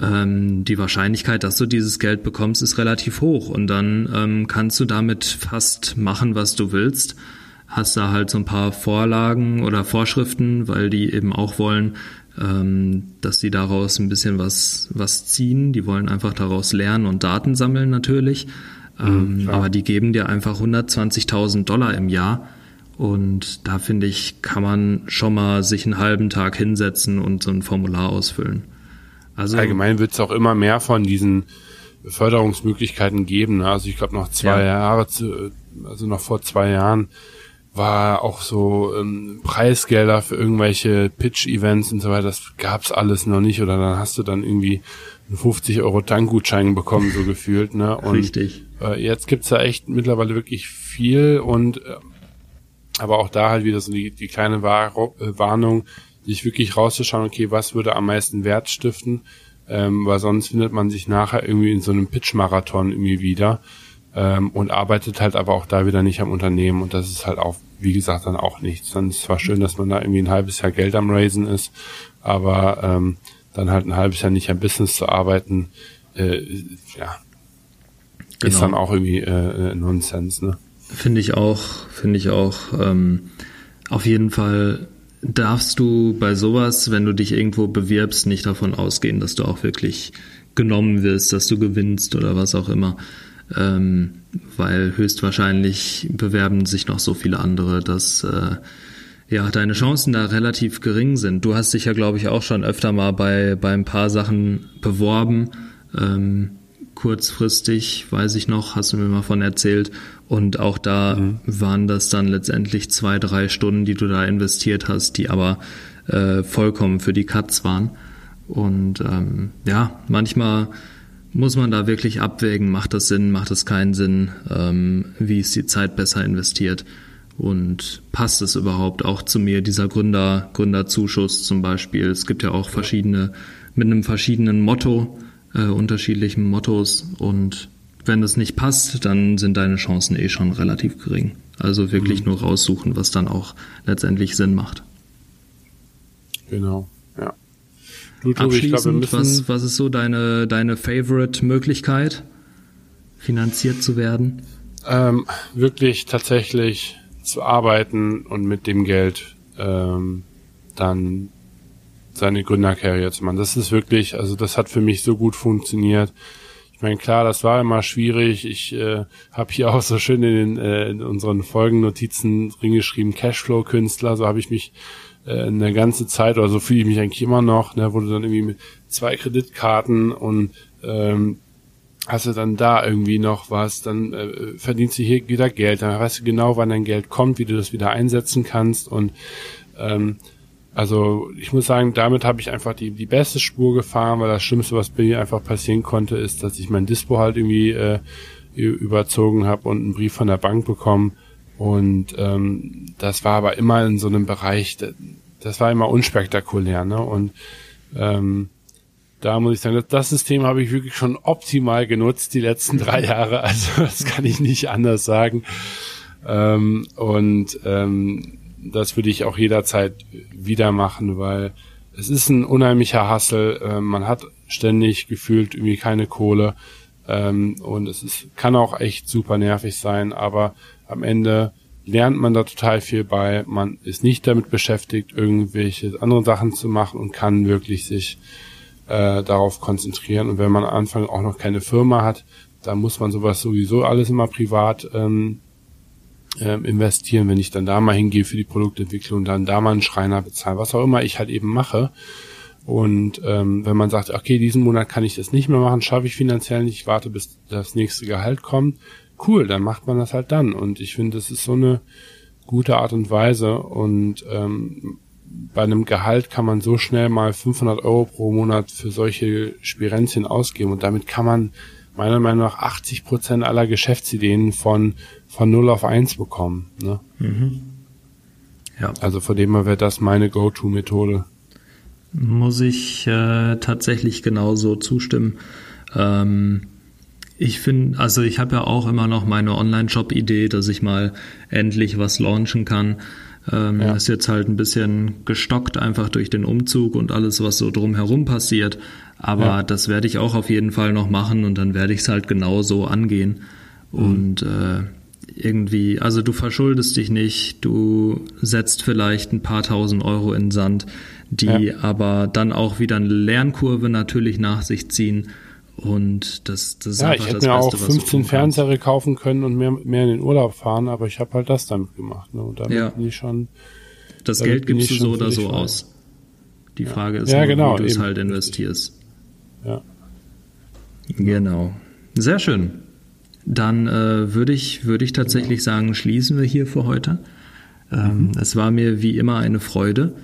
ähm, die Wahrscheinlichkeit, dass du dieses Geld bekommst, ist relativ hoch und dann ähm, kannst du damit fast machen, was du willst. Hast da halt so ein paar Vorlagen oder Vorschriften, weil die eben auch wollen, ähm, dass sie daraus ein bisschen was, was ziehen. Die wollen einfach daraus lernen und Daten sammeln natürlich. Mhm, aber die geben dir einfach 120.000 Dollar im Jahr. Und da finde ich, kann man schon mal sich einen halben Tag hinsetzen und so ein Formular ausfüllen. Also allgemein wird es auch immer mehr von diesen Förderungsmöglichkeiten geben. Ne? Also ich glaube noch zwei ja. Jahre, zu, also noch vor zwei Jahren war auch so ähm, Preisgelder für irgendwelche Pitch-Events und so weiter, das gab's alles noch nicht. Oder dann hast du dann irgendwie einen 50 Euro Tankgutschein bekommen, so gefühlt. Ne? Und, Richtig. Äh, jetzt gibt's da echt mittlerweile wirklich viel und äh, aber auch da halt wieder so die, die kleine War äh, Warnung, sich wirklich rauszuschauen, okay, was würde am meisten Wert stiften, ähm, weil sonst findet man sich nachher irgendwie in so einem Pitch-Marathon irgendwie wieder ähm, und arbeitet halt aber auch da wieder nicht am Unternehmen und das ist halt auch, wie gesagt, dann auch nichts. Dann ist zwar schön, dass man da irgendwie ein halbes Jahr Geld am Raisen ist, aber ähm, dann halt ein halbes Jahr nicht am Business zu arbeiten, äh, ja, genau. ist dann auch irgendwie äh, Nonsens, ne? Finde ich auch, finde ich auch. Ähm, auf jeden Fall darfst du bei sowas, wenn du dich irgendwo bewirbst, nicht davon ausgehen, dass du auch wirklich genommen wirst, dass du gewinnst oder was auch immer ähm, weil höchstwahrscheinlich bewerben sich noch so viele andere, dass äh, ja deine Chancen da relativ gering sind. Du hast dich ja, glaube ich, auch schon öfter mal bei, bei ein paar Sachen beworben. Ähm, kurzfristig, weiß ich noch, hast du mir mal von erzählt. Und auch da mhm. waren das dann letztendlich zwei, drei Stunden, die du da investiert hast, die aber äh, vollkommen für die Cuts waren. Und ähm, ja, manchmal muss man da wirklich abwägen, macht das Sinn, macht das keinen Sinn, ähm, wie ist die Zeit besser investiert und passt es überhaupt auch zu mir, dieser Gründer, Gründerzuschuss zum Beispiel. Es gibt ja auch verschiedene, mit einem verschiedenen Motto, äh, unterschiedlichen Mottos und wenn das nicht passt, dann sind deine Chancen eh schon relativ gering. Also wirklich mhm. nur raussuchen, was dann auch letztendlich Sinn macht. Genau. Du, Tobi, Abschließend, glaub, was, was ist so deine, deine Favorite-Möglichkeit, finanziert zu werden? Ähm, wirklich tatsächlich zu arbeiten und mit dem Geld ähm, dann seine Gründerkarriere zu machen. Das ist wirklich, also das hat für mich so gut funktioniert. Ich Ich meine, klar, das war immer schwierig. Ich äh, habe hier auch so schön in, den, äh, in unseren Folgennotizen drin geschrieben, Cashflow-Künstler, so habe ich mich äh, eine ganze Zeit, oder so fühle ich mich eigentlich immer noch, ne, wurde dann irgendwie mit zwei Kreditkarten und ähm, hast du dann da irgendwie noch was, dann äh, verdienst du hier wieder Geld, dann weißt du genau, wann dein Geld kommt, wie du das wieder einsetzen kannst und ähm, also ich muss sagen, damit habe ich einfach die, die beste Spur gefahren, weil das Schlimmste, was bei mir einfach passieren konnte, ist, dass ich mein Dispo halt irgendwie äh, überzogen habe und einen Brief von der Bank bekommen. Und ähm, das war aber immer in so einem Bereich, das war immer unspektakulär. Ne? Und ähm, da muss ich sagen, das System habe ich wirklich schon optimal genutzt die letzten drei Jahre. Also das kann ich nicht anders sagen. Ähm, und ähm, das würde ich auch jederzeit wieder machen, weil es ist ein unheimlicher Hassel. Äh, man hat ständig gefühlt irgendwie keine Kohle ähm, und es ist, kann auch echt super nervig sein, aber am Ende lernt man da total viel bei. Man ist nicht damit beschäftigt, irgendwelche anderen Sachen zu machen und kann wirklich sich äh, darauf konzentrieren. Und wenn man am Anfang auch noch keine Firma hat, dann muss man sowas sowieso alles immer privat ähm, ähm, investieren, wenn ich dann da mal hingehe für die Produktentwicklung, dann da mal einen Schreiner bezahlen, was auch immer ich halt eben mache. Und ähm, wenn man sagt, okay, diesen Monat kann ich das nicht mehr machen, schaffe ich finanziell nicht, ich warte, bis das nächste Gehalt kommt, cool, dann macht man das halt dann. Und ich finde, das ist so eine gute Art und Weise. Und ähm, bei einem Gehalt kann man so schnell mal 500 Euro pro Monat für solche Spirenzien ausgeben. Und damit kann man meiner Meinung nach 80 Prozent aller Geschäftsideen von von 0 auf 1 bekommen. Ne? Mhm. Ja. Also von dem her wäre das meine Go-To-Methode. Muss ich äh, tatsächlich genauso zustimmen. Ähm, ich finde, also ich habe ja auch immer noch meine Online-Shop-Idee, dass ich mal endlich was launchen kann. Ähm, ja. Ist jetzt halt ein bisschen gestockt einfach durch den Umzug und alles, was so drumherum passiert. Aber ja. das werde ich auch auf jeden Fall noch machen und dann werde ich es halt genauso angehen. Mhm. Und äh, irgendwie, also du verschuldest dich nicht, du setzt vielleicht ein paar tausend Euro in den Sand, die ja. aber dann auch wieder eine Lernkurve natürlich nach sich ziehen. Und das, das ist ja, einfach ich hätte mir Beste, auch 15 Fernseher kaufen können und mehr, mehr in den Urlaub fahren, aber ich habe halt das damit gemacht. Ne? Und damit ja. bin ich schon. Das Geld gibst du so oder so aus. Die Frage ist, ja, nur, genau, wie du es halt investierst. Ja. Genau. Sehr schön dann äh, würde ich, würde ich tatsächlich sagen, schließen wir hier für heute. Ähm, mhm. Es war mir wie immer eine Freude.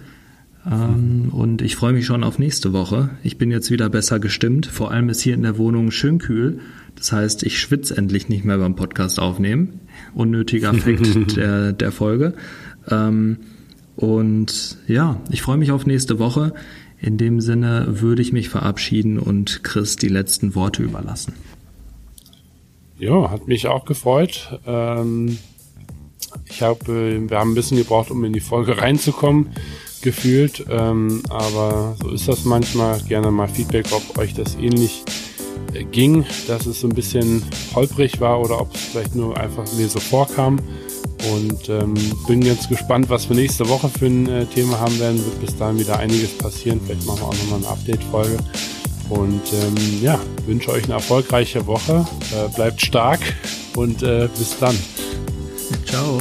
Ähm, und ich freue mich schon auf nächste Woche. Ich bin jetzt wieder besser gestimmt. Vor allem ist hier in der Wohnung schön kühl. Das heißt, ich schwitze endlich nicht mehr beim Podcast aufnehmen. Unnötiger Fakt der, der Folge. Ähm, und ja, ich freue mich auf nächste Woche. In dem Sinne würde ich mich verabschieden und Chris die letzten Worte überlassen. Ja, hat mich auch gefreut. Ähm, ich habe, äh, wir haben ein bisschen gebraucht, um in die Folge reinzukommen, gefühlt. Ähm, aber so ist das manchmal. Gerne mal Feedback, ob euch das ähnlich äh, ging, dass es so ein bisschen holprig war oder ob es vielleicht nur einfach mir so vorkam. Und ähm, bin jetzt gespannt, was wir nächste Woche für ein äh, Thema haben werden. Wird bis dahin wieder einiges passieren. Vielleicht machen wir auch nochmal eine Update-Folge. Und ähm, ja, wünsche euch eine erfolgreiche Woche. Äh, bleibt stark und äh, bis dann. Ciao.